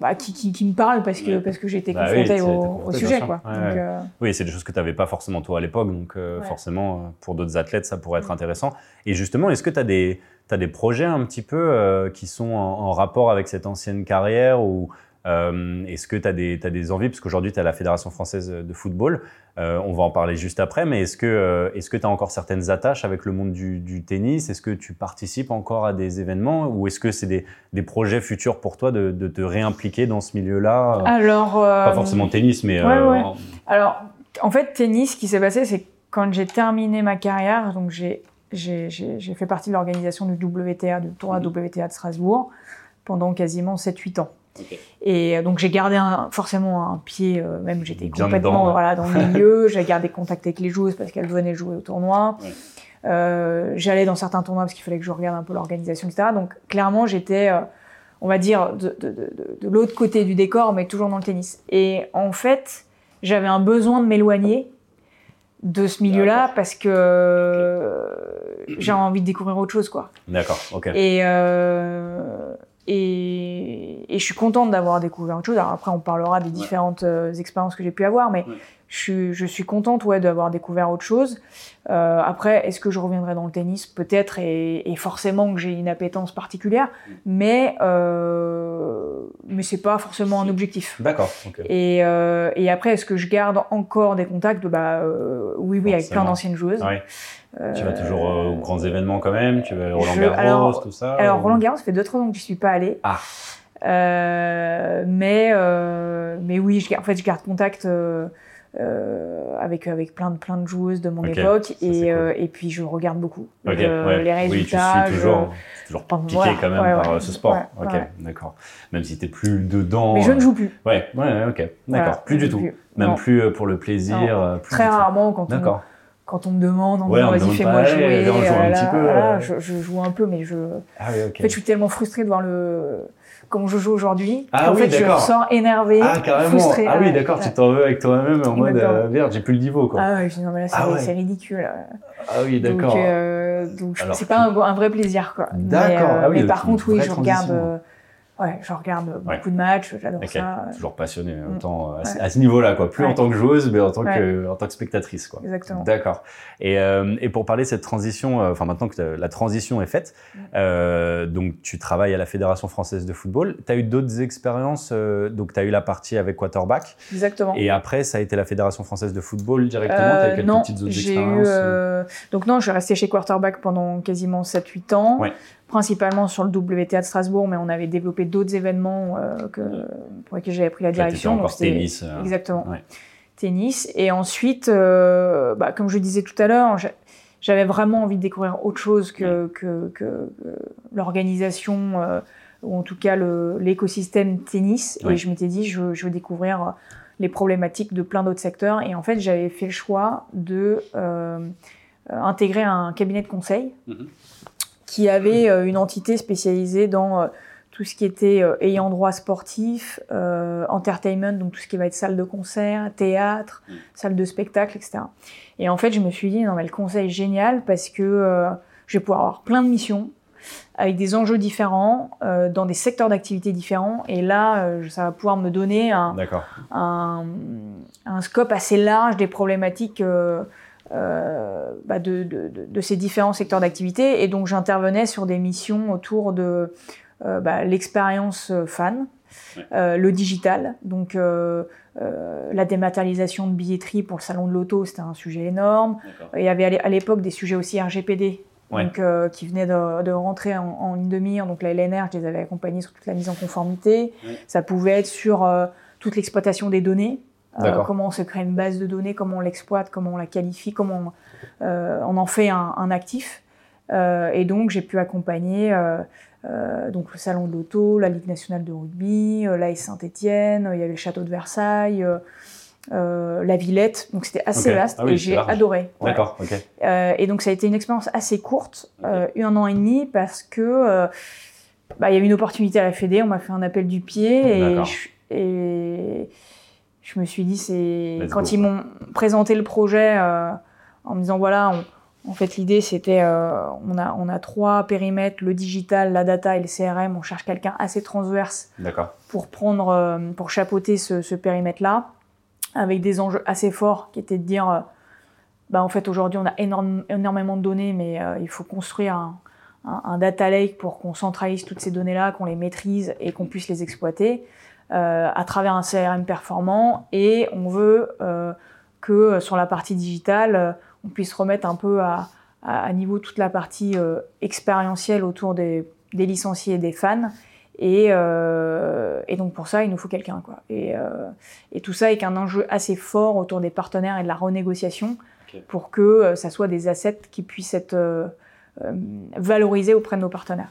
bah, qui, qui, qui me parlent parce que Ouais. parce que j'ai été Bah oui, confrontée au, t'es au sujet quoi Ouais, Donc, ouais. euh, Oui, c'est des choses que tu n'avais pas forcément toi à l'époque, donc euh, Ouais. forcément, euh, pour d'autres athlètes, ça pourrait être Mm. intéressant. Et justement, est-ce que tu as des, t'as des projets un petit peu euh, qui sont en, en rapport avec cette ancienne carrière ou euh, est-ce que tu as des, envies? Parce qu'aujourd'hui, tu à la Fédération française de football, euh, on va en parler juste après, mais est-ce que euh, tu as encore certaines attaches avec le monde du, du tennis? Est-ce que tu participes encore à des événements? Ou est-ce que c'est des, des projets futurs pour toi de, de te réimpliquer dans ce milieu-là? Alors euh, Pas forcément tennis, mais... ouais, ouais. en- Alors, en fait, tennis, ce qui s'est passé, c'est quand j'ai terminé ma carrière, donc j'ai fait partie de l'organisation du WTA, du tournoi. WTA de Strasbourg, pendant quasiment 7-8 ans. Et euh, donc j'ai gardé un- forcément un pied, euh, même j'étais complètement dedans, voilà, dans le *laughs* milieu, j'ai gardé contact avec les joueuses parce qu'elles venaient jouer au tournoi. Ouais. Euh, J'allais dans certains tournois parce qu'il fallait que je regarde un peu l'organisation, etc. Donc clairement j'étais, euh, on va dire, de, de, de, de- de l'autre côté du décor, mais toujours dans le tennis. Et en fait, j'avais un besoin de m'éloigner de ce milieu-là parce que euh, j'ai envie de découvrir autre chose, quoi. D'accord, ok. Et, et, et, je suis contente d'avoir découvert autre chose. Alors après, on parlera des différentes euh, expériences que j'ai pu avoir, mais je, suis, je suis contente ouais, d'avoir découvert autre chose. Euh, après, est-ce que je reviendrai dans le tennis? Peut-être, et, et, forcément que j'ai une appétence particulière, mm. mais, euh, mais c'est pas forcément un objectif. D'accord. Et, euh, et après, est-ce que je garde encore des contacts? Bah, euh, Oui, oui, avec plein d'anciennes joueuses. Tu vas toujours aux grands événements quand même Tu vas Roland Garros, tout ça Alors, Roland Garros, ça fait 2-3 ans que je suis pas allée. Ah. Euh, mais, euh, mais oui, je, en fait, je garde contact euh, avec, avec plein, de, plein de joueuses de mon époque et, et puis je regarde beaucoup les résultats. Oui, tu suis toujours, toujours piqué quand même par ce sport. ok, d'accord. Même si tu n'es plus dedans. Mais je ne joue plus. Ouais, ouais, ok, d'accord. plus du tout. Même plus pour le plaisir. Très rarement quand on quand on me demande, on me dit vas-y fais-moi jouer, joue un petit peu, je, je, joue un peu, mais je, ah, oui, en fait, je suis tellement frustrée de voir le comme je joue aujourd'hui. Ah, en oui, fait, je ressens énervé, ah, carrément. frustré. Ah oui, d'accord, tu t'en veux avec toi-même en mode euh, merde, j'ai plus le niveau quoi. Ah oui, non mais là c'est ah ridicule. Ah oui, d'accord. Donc, euh, donc c'est pas un, un, vrai plaisir quoi. D'accord. Mais, euh, ah oui, mais par contre, oui, je regarde. Euh, Ouais, je regarde beaucoup de matchs, j'adore ça. Toujours passionné, mm. autant à, ce niveau-là, quoi. Plus en tant que joueuse, mais en tant que en tant que spectatrice, quoi. Exactement. D'accord. Et, euh, et pour parler de cette transition, euh, enfin maintenant que la transition est faite, mm. euh, donc tu travailles à la Fédération française de football. Tu as eu d'autres expériences, euh, donc tu as eu la partie avec quarterback. Exactement. Et après, ça a été la Fédération française de football directement. as eu quelques non, petites autres expériences. Eu, donc non, je suis resté chez quarterback pendant quasiment 7-8 ans. Ouais principalement sur le WTA de Strasbourg, mais on avait développé d'autres événements euh, que, pour lesquels j'avais pris la direction. donc tennis. Euh, exactement. Tennis. Et ensuite, euh, bah, comme je disais tout à l'heure, j'avais vraiment envie de découvrir autre chose que, que, que, l'organisation, ou en tout cas l'écosystème tennis. Et je m'étais dit, je, je, veux découvrir les problématiques de plein d'autres secteurs. Et en fait, j'avais fait le choix de intégrer un cabinet de conseil. Mm-hmm qui avait euh, une entité spécialisée dans euh, tout ce qui était euh, ayant droit sportif, entertainment, donc tout ce qui va être salle de concert, théâtre, mm. salle de spectacle, etc. Et en fait, je me suis dit, non mais le conseil est génial parce que je vais pouvoir avoir plein de missions avec des enjeux différents, dans des secteurs d'activité différents. Et là, ça va pouvoir me donner un, un, un, scope assez large des problématiques euh, bah de, de, de, ces différents secteurs d'activité. Et donc j'intervenais sur des missions autour de euh, bah, l'expérience fan, euh, le digital, donc euh, euh, la dématérialisation de billetterie pour le salon de l'auto, c'était un sujet énorme. Il y avait à l'époque des sujets aussi RGPD. Donc, qui venaient de, de rentrer en, en, ligne de mire. Donc la LNR, je les avais accompagnés sur toute la mise en conformité. Ça pouvait être sur toute l'exploitation des données. Euh, comment on se crée une base de données, comment on l'exploite, comment on la qualifie, comment on, euh, on en fait un, un actif. Euh, et donc j'ai pu accompagner donc le salon de l'auto, la Ligue nationale de rugby, l'AS Saint-Étienne, il y avait le château de Versailles. la Villette, donc c'était assez vaste ah et j'ai adoré. D'accord, ok. et donc ça a été une expérience assez courte, un an et demi, parce que bah, il y avait une opportunité à la Fédé, on m'a fait un appel du pied et, et je me suis dit, c'est quand ils m'ont présenté le projet euh, en me disant voilà, en fait l'idée c'était euh, on a on a trois périmètres, le digital, la data et le CRM. On cherche quelqu'un assez transverse pour prendre euh, pour chapeauter ce, ce périmètre là, avec des enjeux assez forts qui étaient de dire bah en fait aujourd'hui on a énorme, énormément de données, mais il faut construire un, un, un data lake pour qu'on centralise toutes ces données là, qu'on les maîtrise et qu'on puisse les exploiter. Euh, à travers un CRM performant et on veut euh, que euh, sur la partie digitale, on puisse remettre un peu à, à, niveau toute la partie expérientielle autour des, des, licenciés et des fans. Et, euh, et, donc pour ça, il nous faut quelqu'un. Quoi. Et, euh, et, tout ça avec un enjeu assez fort autour des partenaires et de la renégociation okay. pour que ça soit des assets qui puissent être euh, valorisés auprès de nos partenaires.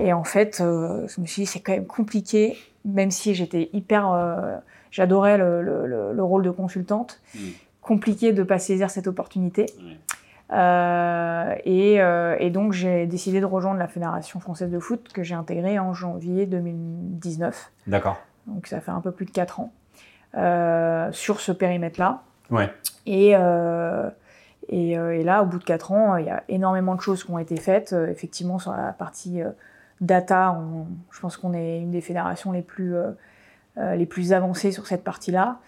Et en fait, je me suis dit, c'est quand même compliqué même si j'étais hyper, euh, j'adorais le, le, le, rôle de consultante, mmh. compliqué de pas saisir cette opportunité. Euh, et, euh, et, donc j'ai décidé de rejoindre la Fédération française de foot que j'ai intégrée en janvier 2019. D'accord. Donc ça fait un peu plus de 4 ans euh, sur ce périmètre-là. Ouais. Et, euh, et, et, là, au bout de 4 ans, il y a énormément de choses qui ont été faites, effectivement sur la partie data, je pense qu'on est une des fédérations les plus, les plus avancées sur cette partie-là.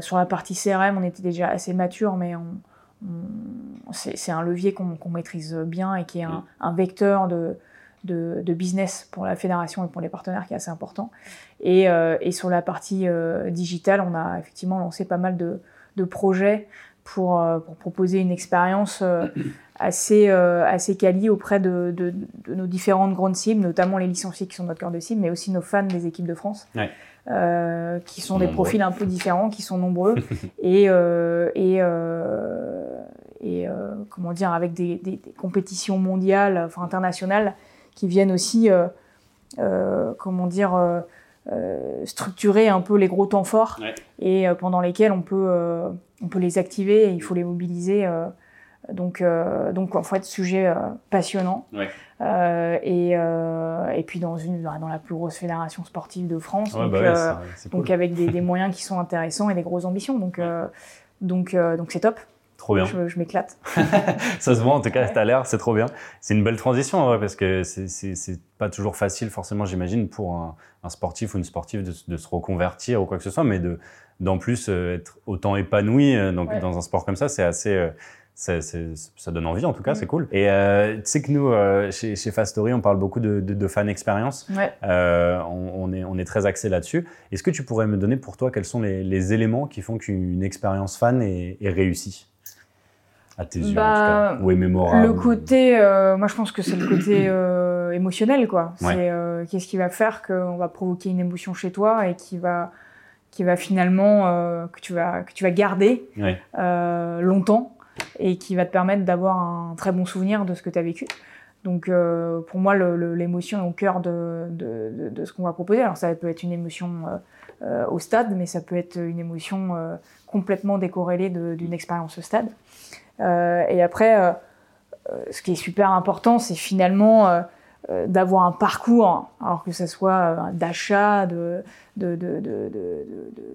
sur la partie CRM, on était déjà assez mature, mais c'est un levier qu'on maîtrise bien et qui est un, un vecteur de, de, business pour la fédération et pour les partenaires qui est assez important. Et, euh, sur la partie euh, digitale, on a effectivement lancé pas mal de, projets pour, euh, pour, proposer une expérience assez, assez quali auprès de, nos différentes grandes cibles, notamment les licenciés qui sont notre cœur de cible, mais aussi nos fans des équipes de France. qui sont des profils un peu différents, qui sont nombreux *laughs* et, et, et comment dire avec des, des compétitions mondiales, enfin internationales qui viennent aussi, euh, euh, comment dire, euh, structurer un peu les gros temps forts et pendant lesquels on peut, on peut les activer et il faut les mobiliser. donc, donc en fait, sujet passionnant. et, et puis dans, une, dans la plus grosse fédération sportive de France, donc, bah donc avec des, des, moyens qui sont intéressants et des grosses ambitions. Donc, donc, donc c'est top. Trop bien. Je, m'éclate. *laughs* ça se voit en tout cas, à l'air, c'est trop bien. C'est une belle transition en vrai, parce que c'est pas toujours facile forcément, j'imagine, pour un, sportif ou une sportive de, se reconvertir ou quoi que ce soit, mais de d'en plus euh, être autant épanoui euh, donc, dans un sport comme ça, c'est assez. Euh, ça donne envie en tout cas, mm. c'est cool. Et tu sais que nous, chez, chez Fast Story, on parle beaucoup de, de, fan expérience. On, est, on est très axé là-dessus. Est-ce que tu pourrais me donner pour toi quels sont les, les éléments qui font qu'une expérience fan est, est réussie? À tes yeux bah, ou est mémorable Le côté, euh, moi je pense que c'est le côté *clears throat* euh, émotionnel quoi. C'est euh, qu'est-ce qui va faire qu'on va provoquer une émotion chez toi et qui va qui va finalement que tu vas que tu vas garder longtemps et qui va te permettre d'avoir un très bon souvenir de ce que tu as vécu. Donc pour moi l'émotion est au cœur de, de, de, ce qu'on va proposer. Alors ça peut être une émotion au stade, mais ça peut être une émotion complètement décorrélée d'une expérience au stade. Euh, et après, euh, euh, ce qui est super important, c'est finalement d'avoir un parcours, alors que ce soit d'achat, de,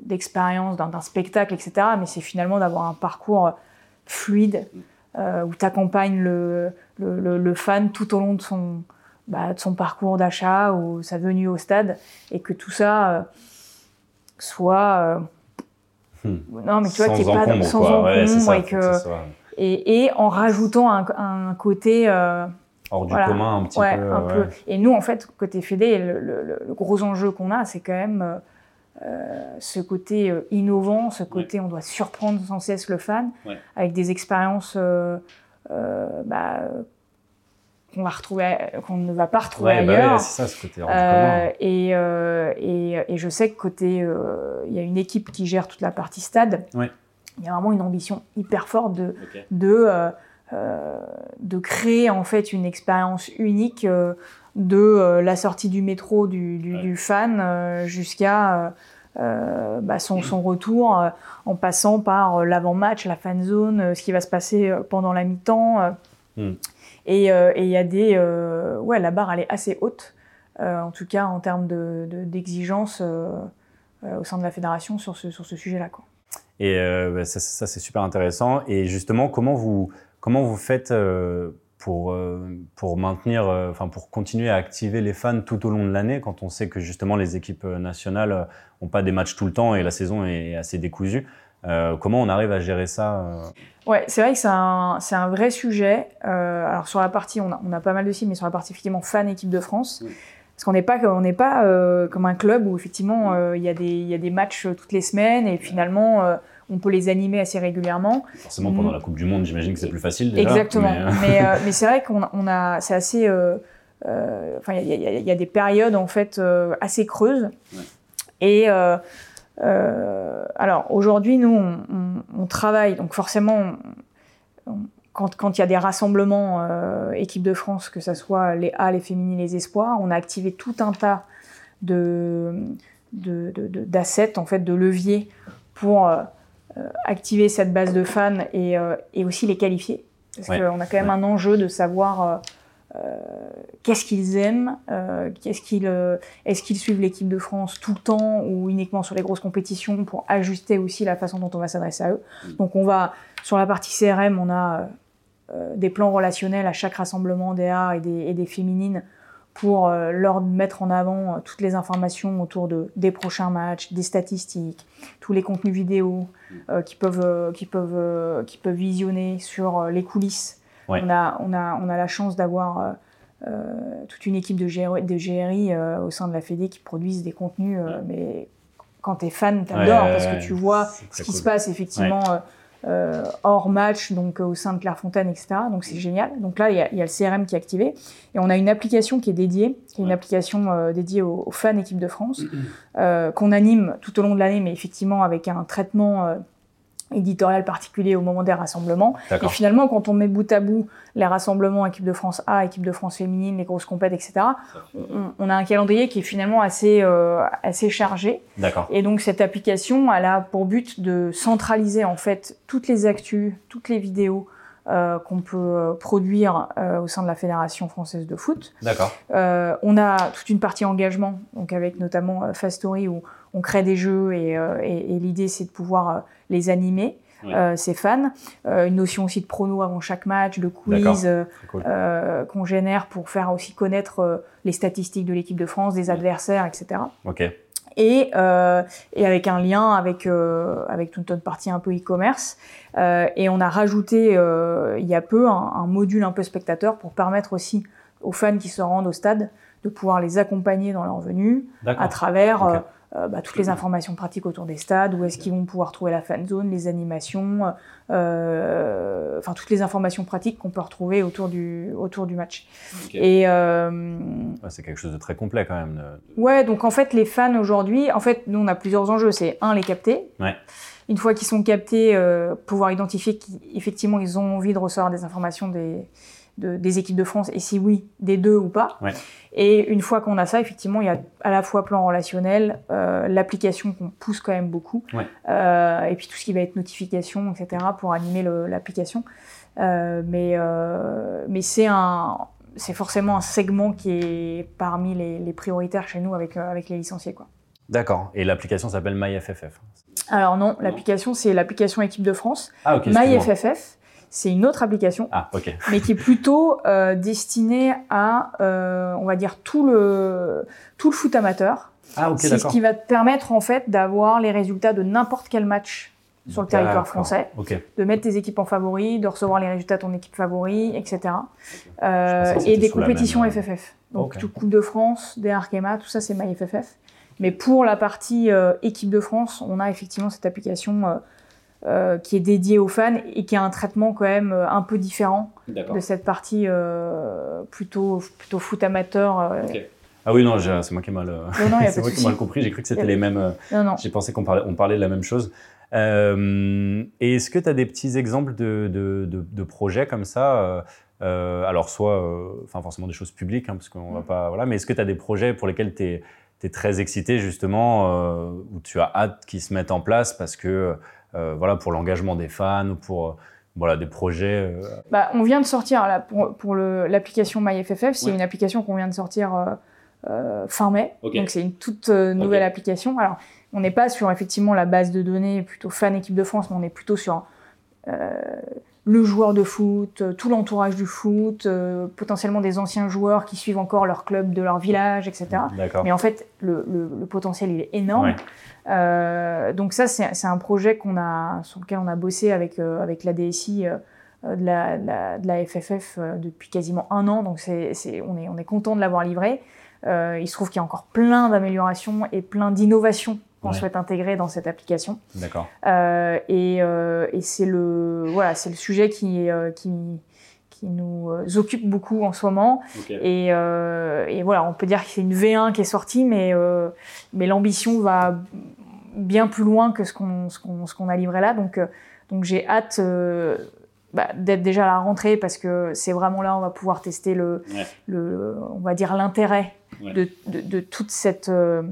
d'expérience, de, d'un spectacle, etc. Mais c'est finalement d'avoir un parcours fluide où tu accompagnes le, fan tout au long de son, bah, de son parcours d'achat ou sa venue au stade et que tout ça soit. Hmm. Non, mais tu vois, qu'il n'y ait pas sans encombre et que et, en rajoutant un, côté euh, hors du commun un petit peu, Et nous, en fait, côté Fédé, le, gros enjeu qu'on a, c'est quand même euh, euh, ce côté innovant, ce côté on doit surprendre sans cesse le fan avec des expériences bah, qu'on va retrouver, qu'on ne va pas retrouver bah ailleurs. c'est ça, ce côté hors du commun. Et, et, et, je sais que côté, il y a une équipe qui gère toute la partie stade il y a vraiment une ambition hyper forte de, de, euh, euh, de créer en fait une expérience unique euh, de la sortie du métro du, du, fan jusqu'à bah, son, son, retour en passant par l'avant-match, la fan zone, ce qui va se passer pendant la mi-temps. Hmm. Et il y a des. ouais, la barre, elle est assez haute, en tout cas en termes d'exigence de, au sein de la fédération sur ce, sur ce sujet-là. Et euh, bah, ça, c'est super intéressant. Et justement, comment vous, comment vous faites euh, pour, euh, pour maintenir, enfin pour continuer à activer les fans tout au long de l'année quand on sait que justement les équipes nationales n'ont pas des matchs tout le temps et la saison est assez décousue comment on arrive à gérer ça Ouais, c'est vrai que c'est un, un, vrai sujet. alors sur la partie, on a, on a, pas mal de cibles, mais sur la partie effectivement fan équipe de France, parce qu'on n'est pas, on n'est pas comme un club où effectivement il y, y, a des matchs toutes les semaines et finalement on peut les animer assez régulièrement. Forcément, pendant la Coupe du Monde, j'imagine que c'est plus facile déjà. Exactement. Mais, euh, euh, *laughs* c'est vrai qu'on a, c'est assez. Euh, enfin, il y, a des périodes en fait assez creuses. Et alors aujourd'hui, nous, on, travaille. Donc forcément, quand il y a des rassemblements équipe de France, que ce soit les A, les féminines, les espoirs, on a activé tout un tas de d'assets, en fait, de leviers pour euh, activer cette base de fans et, euh, et aussi les qualifier. Parce qu'on a quand même un enjeu de savoir euh, qu'est-ce qu'ils aiment, qu'est-ce qu'ils, est-ce qu'ils suivent l'équipe de France tout le temps ou uniquement sur les grosses compétitions pour ajuster aussi la façon dont on va s'adresser à eux. Mm. Donc on va sur la partie CRM, on a des plans relationnels à chaque rassemblement des A et des, et des féminines pour leur mettre en avant toutes les informations autour de, des prochains matchs, des statistiques, tous les contenus vidéo qui, peuvent, qui, peuvent, qui peuvent visionner sur les coulisses. On, a, on, a, on a la chance d'avoir toute une équipe de, GRI, de GRI au sein de la Fédé qui produisent des contenus, mais quand tu es fan, tu adores parce que tu vois ce qui se passe effectivement euh, euh, hors match, donc euh, au sein de Clairefontaine, etc. Donc c'est génial. Donc là, il y, a, y, a, le CRM qui est activé et on a une application qui est dédiée, qui est une application dédiée aux, fans équipe de France, *clears throat* qu'on anime tout au long de l'année, mais effectivement avec un traitement éditorial particulier au moment des rassemblements. Et finalement, quand on met bout à bout les rassemblements équipe de France A, équipe de France féminine, les grosses compètes, etc., on, a un calendrier qui est finalement assez, euh, assez chargé. Et donc cette application, elle a pour but de centraliser en fait toutes les actus, toutes les vidéos, euh, qu'on peut euh, produire euh, au sein de la Fédération française de foot. D'accord. Euh, on a toute une partie engagement, donc avec notamment euh, Fast Story où on crée des jeux et, et, et l'idée c'est de pouvoir les animer. Euh, ses fans. Euh, une notion aussi de prono avant chaque match, de quiz euh, qu'on génère pour faire aussi connaître les statistiques de l'équipe de France, des adversaires, etc. Et, et avec un lien avec avec toute notre partie un peu e-commerce. et on a rajouté il y a peu un, un, module un peu spectateur pour permettre aussi aux fans qui se rendent au stade de pouvoir les accompagner dans leur venue à travers euh, bah, toutes les informations pratiques autour des stades, où est-ce qu'ils vont pouvoir trouver la fan zone, les animations, euh, enfin toutes les informations pratiques qu'on peut retrouver autour du, autour du match. Et euh, c'est quelque chose de très complet quand même. Ouais, donc en fait les fans aujourd'hui, en fait nous on a plusieurs enjeux, c'est un les capter. Ouais. Une fois qu'ils sont captés, euh, pouvoir identifier qu'effectivement ils ont envie de recevoir des informations des des équipes de France et si oui, des deux ou pas. Et une fois qu'on a ça, effectivement, il y a à la fois plan relationnel, euh, l'application qu'on pousse quand même beaucoup, euh, et puis tout ce qui va être notification, etc., pour animer l'application. Euh, mais mais c'est un c'est forcément un segment qui est parmi les, les prioritaires chez nous avec, avec les licenciés. Quoi. D'accord. Et l'application s'appelle MyFFF Alors non, l'application c'est l'application équipe de France. Ah. MyFFF c'est une autre application, ah, mais qui est plutôt euh, destinée à, euh, on va dire, tout le, tout le foot amateur. Ah, c'est ce qui va te permettre en fait d'avoir les résultats de n'importe quel match sur le territoire français, de mettre tes équipes en favori, de recevoir les résultats de ton équipe favori, etc. Euh, et des compétitions FFF. Donc tout Coupe de France, des Arkema, tout ça c'est MyFFF. Mais pour la partie euh, équipe de France, on a effectivement cette application euh, qui est dédié aux fans et qui a un traitement quand même euh, un peu différent de cette partie euh, plutôt plutôt foot amateur. Euh. Ah oui non, c'est moi qui ai mal, *laughs* c'est moi qui ai mal compris. J'ai cru que c'était les mêmes. J'ai pensé qu'on parlait, on parlait de la même chose. et est-ce que tu as des petits exemples de, de, de, de projets comme ça Alors soit, enfin forcément des choses publiques, hein, parce qu'on va mm. pas, voilà. Mais est-ce que tu as des projets pour lesquels tu es, es, très excité justement, où tu as hâte qu'ils se mettent en place parce que euh, voilà, pour l'engagement des fans ou pour euh, voilà, des projets euh. bah, On vient de sortir là, pour, pour l'application MyFFF, c'est une application qu'on vient de sortir euh, fin mai. Donc c'est une toute nouvelle application. Alors on n'est pas sur effectivement la base de données plutôt fan équipe de France, mais on est plutôt sur euh, le joueur de foot, tout l'entourage du foot, euh, potentiellement des anciens joueurs qui suivent encore leur club de leur village, etc. Mais en fait, le, le, le potentiel il est énorme. Ouais. Euh, donc ça, c'est un projet qu'on a, sur lequel on a bossé avec, euh, avec la DSI euh, de, la, la, de la FFF depuis quasiment un an. Donc on, est, on est content de l'avoir livré. il se trouve qu'il y a encore plein d'améliorations et plein d'innovations qu'on souhaite intégrer dans cette application. D'accord. Euh, et, euh, et c'est le voilà, c'est le sujet qui qui qui nous occupe beaucoup en ce moment. Okay. Et, et, voilà, on peut dire que c'est une V1 qui est sortie, mais mais l'ambition va bien plus loin que ce qu'on ce qu'on ce qu'on a livré là. Donc euh, donc j'ai hâte euh, bah, d'être déjà à la rentrée parce que c'est vraiment là on va pouvoir tester le le on va dire l'intérêt de, de, de toute cette euh,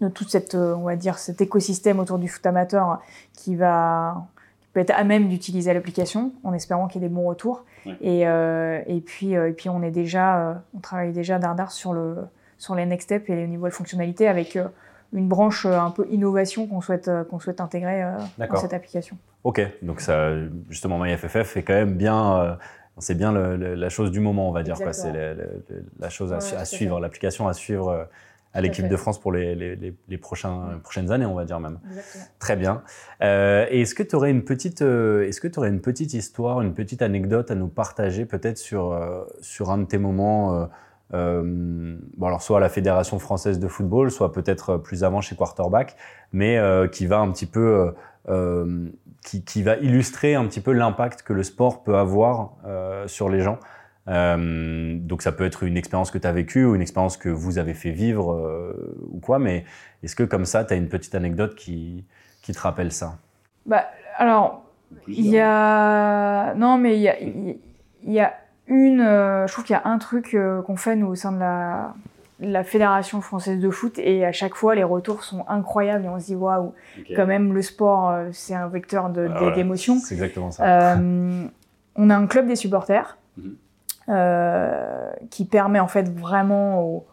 de toute cette on va dire cet écosystème autour du foot amateur qui va qui peut être à même d'utiliser l'application en espérant qu'il y ait des bons retours. Et euh, et puis et puis on est déjà on travaille déjà dardard sur le sur les next steps et les nouvelles fonctionnalités avec une branche euh, un peu innovation qu'on souhaite, euh, qu'on souhaite intégrer euh, dans cette application. Ok, donc ça, justement, MyFFF est quand même bien, c'est bien la chose du moment, on va dire. C'est la chose à, Ouais, à tout à suivre, l'application à suivre euh, à l'équipe de France pour les, les- les- les prochains, prochaines années, on va dire même. Exactement. Très bien. Euh, et est-ce que tu aurais une petite, euh, est-ce que tu aurais une petite histoire, une petite anecdote à nous partager peut-être sur euh, sur un de tes moments, bon alors soit à la Fédération française de football, soit peut-être plus avant chez Quarterback, mais qui va un petit peu, qui, qui va illustrer un petit peu l'impact que le sport peut avoir sur les gens. Euh, donc ça peut être une expérience que tu as vécue ou une expérience que vous avez fait vivre euh, ou quoi, mais est-ce que comme ça, tu as une petite anecdote qui, qui te rappelle ça? Bah, alors, il y a. Non, mais il y a, il y a une. euh, Je trouve qu'il y a un truc euh, qu'on fait, nous, au sein de la, la Fédération française de foot, et à chaque fois, les retours sont incroyables, et on se dit, waouh, quand même, le sport, euh, c'est un vecteur Ah, d'émotion. C'est exactement ça. Euh, on a un club des supporters Mhm. Qui permet en fait vraiment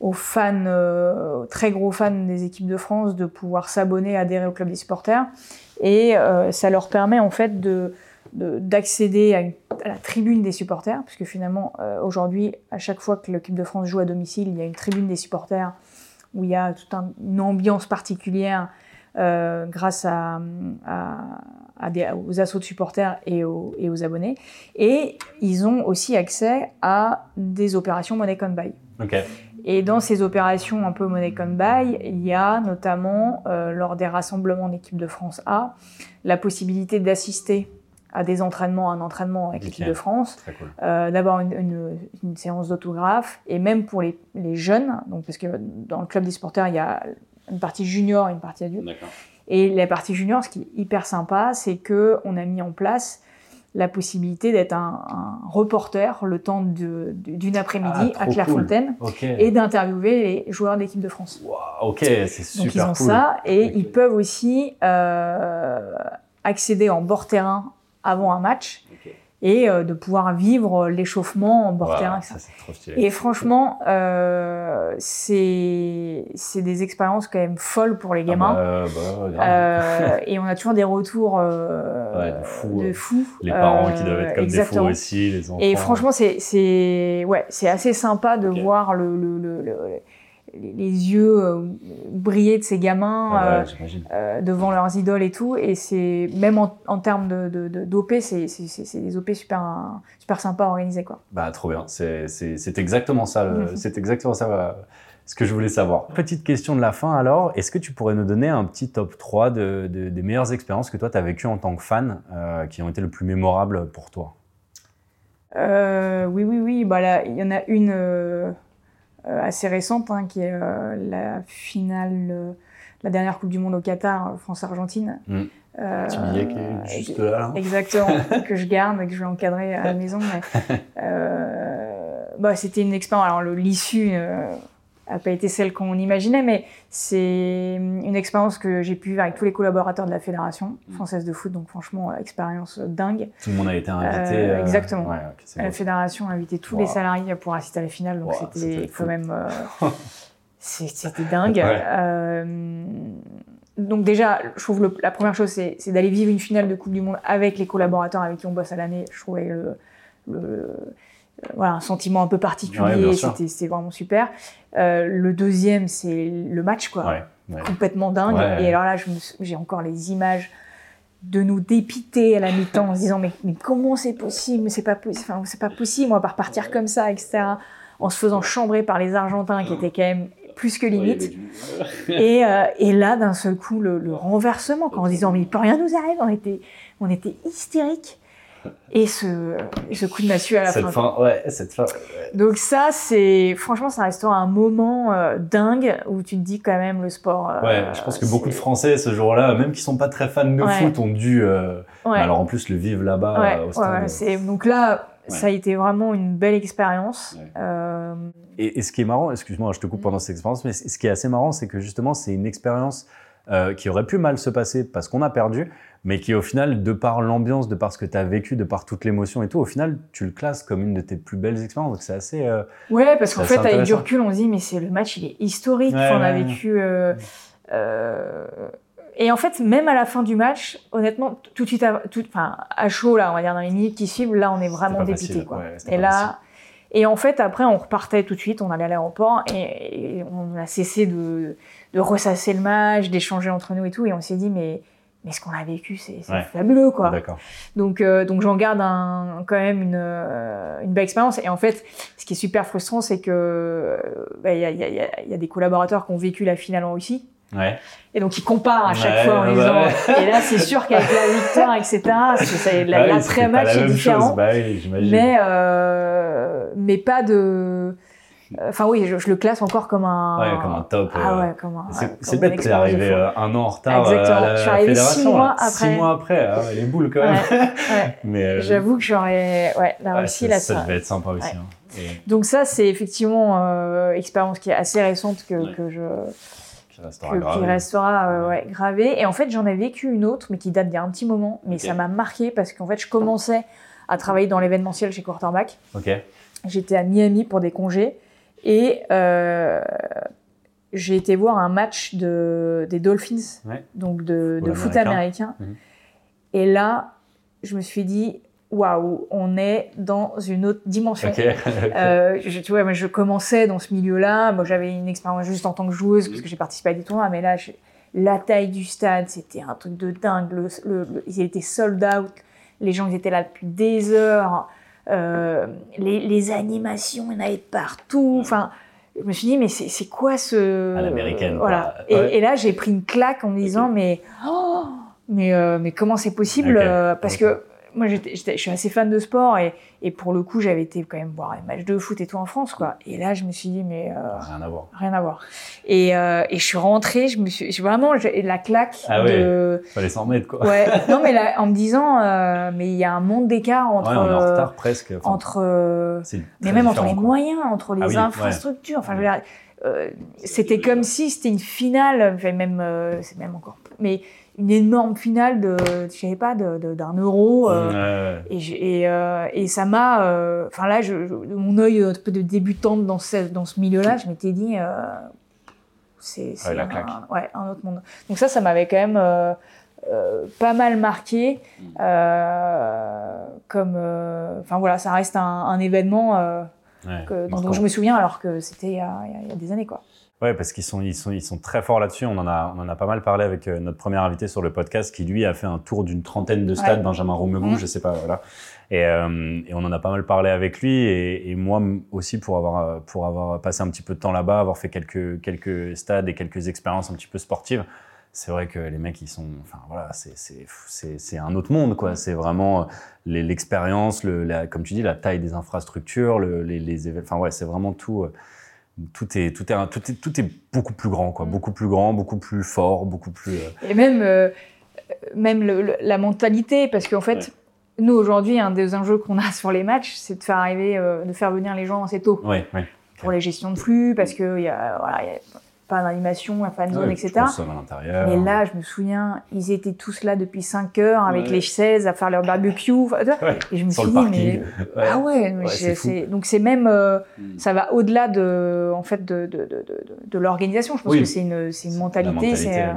aux, fans, euh, aux très gros fans des équipes de France de pouvoir s'abonner, adhérer au club des supporters. Et euh, ça leur permet en fait de de- d'accéder à, la tribune des supporters, puisque finalement, euh, aujourd'hui, à chaque fois que l'équipe de France joue à domicile, il y a une tribune des supporters où il y a toute un- une ambiance particulière euh, grâce à, à des- aux assauts de supporters et aux, et aux abonnés. Et ils ont aussi accès à des opérations Money Can Buy. Et dans ces opérations un peu Money Can Buy, il y a notamment, euh, lors des rassemblements d'équipe de France A, la possibilité d'assister à des entraînements, à un entraînement avec l'équipe de France, cool. euh, d'avoir une, une- une séance d'autographe, et même pour les, les jeunes, donc parce que dans le club des supporters, il y a une partie junior et une partie adulte. Et la partie junior, ce qui est hyper sympa, c'est que on a mis en place la possibilité d'être un, un reporter le temps d'une après-midi Ah, à Clairefontaine et d'interviewer les joueurs d'équipe de France. Ok, c'est super Donc ils ont cool. ça et ils peuvent aussi euh, accéder en bord terrain avant un match. Et euh, de pouvoir vivre l'échauffement en bord terrain. ça trop stylé. Et franchement, euh, c'est c'est des expériences quand même folles pour les Ah gamins. bah, bah. Euh, et on a toujours des retours euh, Ouais, de fous, de fous. les parents qui doivent être comme exactement. des fous aussi, les enfants. Et franchement, c'est c'est ouais, c'est assez sympa de voir le, le, le- le- les yeux euh, briller de ces gamins Ah euh, ouais, euh, devant leurs idoles et tout. Et c'est même en, en termes de de- de- d'OP, c'est des OP super super sympas à organiser quoi. Bah trop bien, c'est c'est- c'est exactement ça, *laughs* c'est exactement ça ce que je voulais savoir. Petite question de la fin alors, est-ce que tu pourrais nous donner un petit top 3 de, de- des meilleures expériences que toi tu as vécues en tant que fan, euh, qui ont été le plus mémorables pour toi? Euh, oui, oui, oui. Bah il y en a une euh, assez récente, hein, qui est euh, la finale, euh, la dernière Coupe du Monde au Qatar, euh, France-Argentine. Mm. Euh, Petit billet qui est juste là. là. Exactement, *laughs* que je garde et que je vais encadrer à la maison. Mais, *laughs* euh, bah, c'était une expérience. Alors, l'issue n'a pas été celle qu'on imaginait, mais c'est une expérience que j'ai pu vivre avec tous les collaborateurs de la Fédération Mm. française de foot. Donc, franchement, euh, expérience dingue. Tout le monde a été invité. Euh, exactement. Ouais, ok, c'est La fédération a invité tous Wow. les salariés pour assister à la finale, donc Wow, c'était fou. quand même. euh, *laughs* c'était dingue. Ouais. Euh, donc, déjà, je trouve le- la première chose, c'est d'aller vivre une finale de Coupe du Monde avec les collaborateurs avec qui on bosse à l'année. Je trouvais le, le- euh, voilà, un sentiment un peu Ouais, particulier, sûr. c'était c'était vraiment super. Euh, le deuxième, c'est le match, quoi Ouais, ouais. complètement dingue. Ouais. Et alors là, je me sou- j'ai encore les images de nous dépiter à la mi-temps en se disant mais, mais comment c'est possible? C'est pas, enfin, c'est pas possible, on va pas repartir comme ça, etc. En se faisant chambrer par les Argentins qui étaient quand même plus que limite. Et, euh, et là, d'un seul coup, le, le renversement, quand en se disant mais il peut rien nous arriver, on était, on était hystériques. Et ce, ce coup de massue à la Cette fin. fin, ouais, cette fin. ouais. Donc ça, c'est franchement, ça restera un moment euh, dingue où tu te dis quand même le sport. euh, Ouais, je pense que beaucoup de Français ce jour-là, même qui sont pas très fans de Ouais. foot, ont dû. euh, Ouais. Alors en plus le vivre là-bas Ouais, euh, au ouais, stade. donc là, Ouais. ça a été vraiment une belle expérience. Ouais. Euh, Et, et ce qui est marrant, excuse-moi, je te coupe Mm. pendant cette expérience, mais ce qui est assez marrant, c'est que justement, c'est une expérience euh, qui aurait pu mal se passer parce qu'on a perdu, mais qui au final, de par l'ambiance, de par ce que tu as vécu, de par toute l'émotion et tout, au final, tu le classes comme une de tes plus belles expériences. Donc c'est assez. euh, Ouais, parce qu'en fait, avec du recul, on se dit, mais c'est le match, il est historique. Ouais, on a vécu. euh, euh, et en fait, même à la fin du match, honnêtement, tout de suite, à, tout, enfin, à chaud, là, on va dire dans les minutes qui suivent, là, on est vraiment dépité. quoi. ouais, et là, facile. et en fait, après, on repartait tout de suite, on allait à l'aéroport et, et on a cessé de, de ressasser le match, d'échanger entre nous et tout. Et on s'est dit, mais, mais ce qu'on a vécu, c'est Ouais. fabuleux, quoi. Donc, euh, donc j'en garde un, quand même une, euh, une belle expérience. Et en fait, ce qui est super frustrant, c'est que euh, bah, il y, a, y, a, y a- il y a des collaborateurs qui ont vécu la finale en Russie. Ouais. Et donc, ils comparent à chaque Ouais, fois en disant. Et là, c'est sûr qu'avec la victoire, etc., ça- la- oui, l'après-match c'était pas la est différent. chose. Bah oui. Mais, euh, mais pas de. Enfin, oui, je, je le classe encore comme un. Ouais, comme un top. Ah euh, ouais, comme un. C'est bête, t'es arrivé euh, un an en retard Exactement. euh, à la Je suis arrivé six mois là. après. Six mois après, ah les boules quand même. *laughs* Ouais. *laughs* Mais euh, J'avoue que j'aurais. Ouais, la Russie, ça, là, ça ça. devait être sympa aussi. Hein. Et Donc, ça, c'est effectivement euh, expérience qui est assez récente que, que je. qui restera que- grave. qui restera euh. Et en fait, j'en ai vécu une autre, mais qui date d'il y a un petit moment. Mais ça m'a marqué parce qu'en fait, je commençais à travailler dans l'événementiel chez Quarterback. Ok. J'étais à Miami pour des congés et euh, j'ai été voir un match de, des Dolphins, Ouais. donc de, de Football foot américain. Mhm. Et là, je me suis dit, waouh, on est dans une autre dimension. *laughs* Euh, je, tu vois, je commençais dans ce milieu-là. Moi, j'avais une expérience juste en tant que joueuse parce que j'ai participé à des tournois. Mais là, je- la taille du stade, c'était un truc de dingue. Le, le- le- ils étaient sold out. Les gens ils étaient là depuis des heures. Euh, les, les animations, il y en avait partout. Enfin, je me suis dit, mais c'est quoi ce. À l'américaine, Voilà. Et, Ouais. et là, j'ai pris une claque en me disant, mais. oh, mais, euh, mais comment c'est possible euh, Parce que moi, je suis assez fan de sport et, et pour le coup, j'avais été quand même voir les matchs de foot et tout en France, quoi. Et là, je me suis dit, mais euh, Rien à voir. rien à voir. Et, euh, et je suis rentrée, je me suis vraiment la claque Ah de. Fallait s'en mettre quoi. Ouais. *laughs* non, mais là, en me disant, euh, mais il y a un monde d'écart entre. Ouais, on est en retard presque. Enfin, entre mais même entre les quoi. moyens, entre les Ah oui, ouais. infrastructures. Enfin, je veux dire, euh, c'était comme si c'était une finale, enfin, même, euh, c'est même encore, mais une énorme finale de, je sais pas, d'un euro. euh, Ouais, et, et, euh, et ça m'a, euh, enfin là, je, mon œil un peu de débutante dans ce, dans ce milieu-là, je m'étais dit, euh, c'est c'est Ouais, la un, claque. ouais, un autre monde. Donc ça, ça m'avait quand même euh, pas mal marqué. Mm. euh, comme, euh, enfin voilà, ça reste un, un événement euh, que- dont, je me souviens alors que c'était il, y a- il y a- il y a des années quoi. Ouais, parce qu'ils sont, ils sont, ils sont très forts là-dessus. On en a, on en a pas mal parlé avec euh, notre premier invité sur le podcast, qui lui a fait un tour d'une trentaine de stades, Ouais. Benjamin Romegou, Mhm. je sais pas, voilà. Et, euh, et on en a pas mal parlé avec lui, et, et moi aussi pour avoir, euh, pour avoir passé un petit peu de temps là-bas, avoir fait quelques, quelques stades et quelques expériences un petit peu sportives. C'est vrai que les mecs, ils sont, enfin voilà, c'est, un autre monde, quoi. C'est vraiment l'expérience, le, comme tu dis, la taille des infrastructures, le, les. Enfin ouais, c'est vraiment tout. euh, tout est, tout est, tout est, tout est beaucoup plus grand, quoi. Mm. Beaucoup plus grand, beaucoup plus fort, beaucoup plus. euh, Et même, euh, même le- le- la mentalité, parce qu'en fait, nous aujourd'hui, un des enjeux qu'on a *laughs* sur les matchs, c'est de faire arriver, euh, de faire venir les gens assez tôt Ouais, ouais. pour les gestions de flux, parce que il y a, voilà, il y a pas d'animation, la fan zone, Ouais, etc. à. Mais là, je me souviens, ils étaient tous là depuis 5 heures avec Ouais. les 16 à faire leur barbecue. Ouais, Et je me sur suis dit, parking. *laughs* mais ah ouais, c'est- donc c'est même, euh, Mm. ça va au-delà de, en fait, de, de, de, de, l'organisation. Je pense Oui. que c'est une, c'est une mentalité. euh,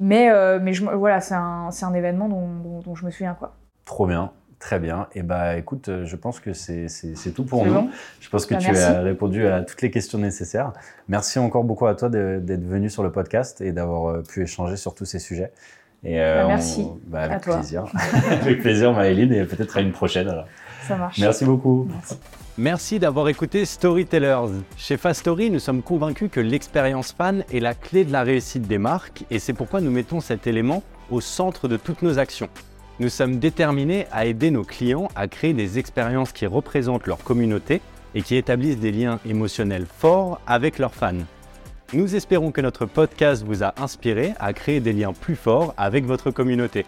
mais, euh, mais je, voilà, c'est un, c'est un événement dont, dont, dont je me souviens quoi. Trop bien, très bien. Et bah écoute, euh, je pense que c'est tout pour nous. bon Je pense que Bah, tu merci. as répondu à toutes les questions nécessaires. Merci encore beaucoup à toi d'être venu sur le podcast et d'avoir euh, pu échanger sur tous ces sujets. Et, euh, Bah, merci on- bah, avec à toi. plaisir. *laughs* avec plaisir, Maëline, et peut-être à une prochaine. alors. Ça marche. Merci beaucoup. Merci. Merci d'avoir écouté Storytellers. Chez Fastory, nous sommes convaincus que l'expérience fan est la clé de la réussite des marques et c'est pourquoi nous mettons cet élément au centre de toutes nos actions. Nous sommes déterminés à aider nos clients à créer des expériences qui représentent leur communauté et qui établissent des liens émotionnels forts avec leurs fans. Nous espérons que notre podcast vous a inspiré à créer des liens plus forts avec votre communauté.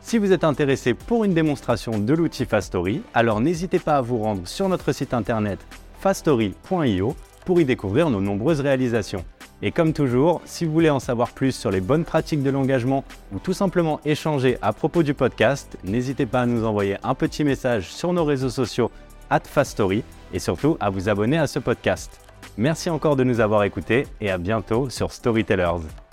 Si vous êtes intéressé pour une démonstration de l'outil Fastory, alors n'hésitez pas à vous rendre sur notre site internet fastory.io pour y découvrir nos nombreuses réalisations. Et comme toujours, si vous voulez en savoir plus sur les bonnes pratiques de l'engagement ou tout simplement échanger à propos du podcast, n'hésitez pas à nous envoyer un petit message sur nos réseaux sociaux at Fastory et surtout à vous abonner à ce podcast. Merci encore de nous avoir écoutés et à bientôt sur Storytellers.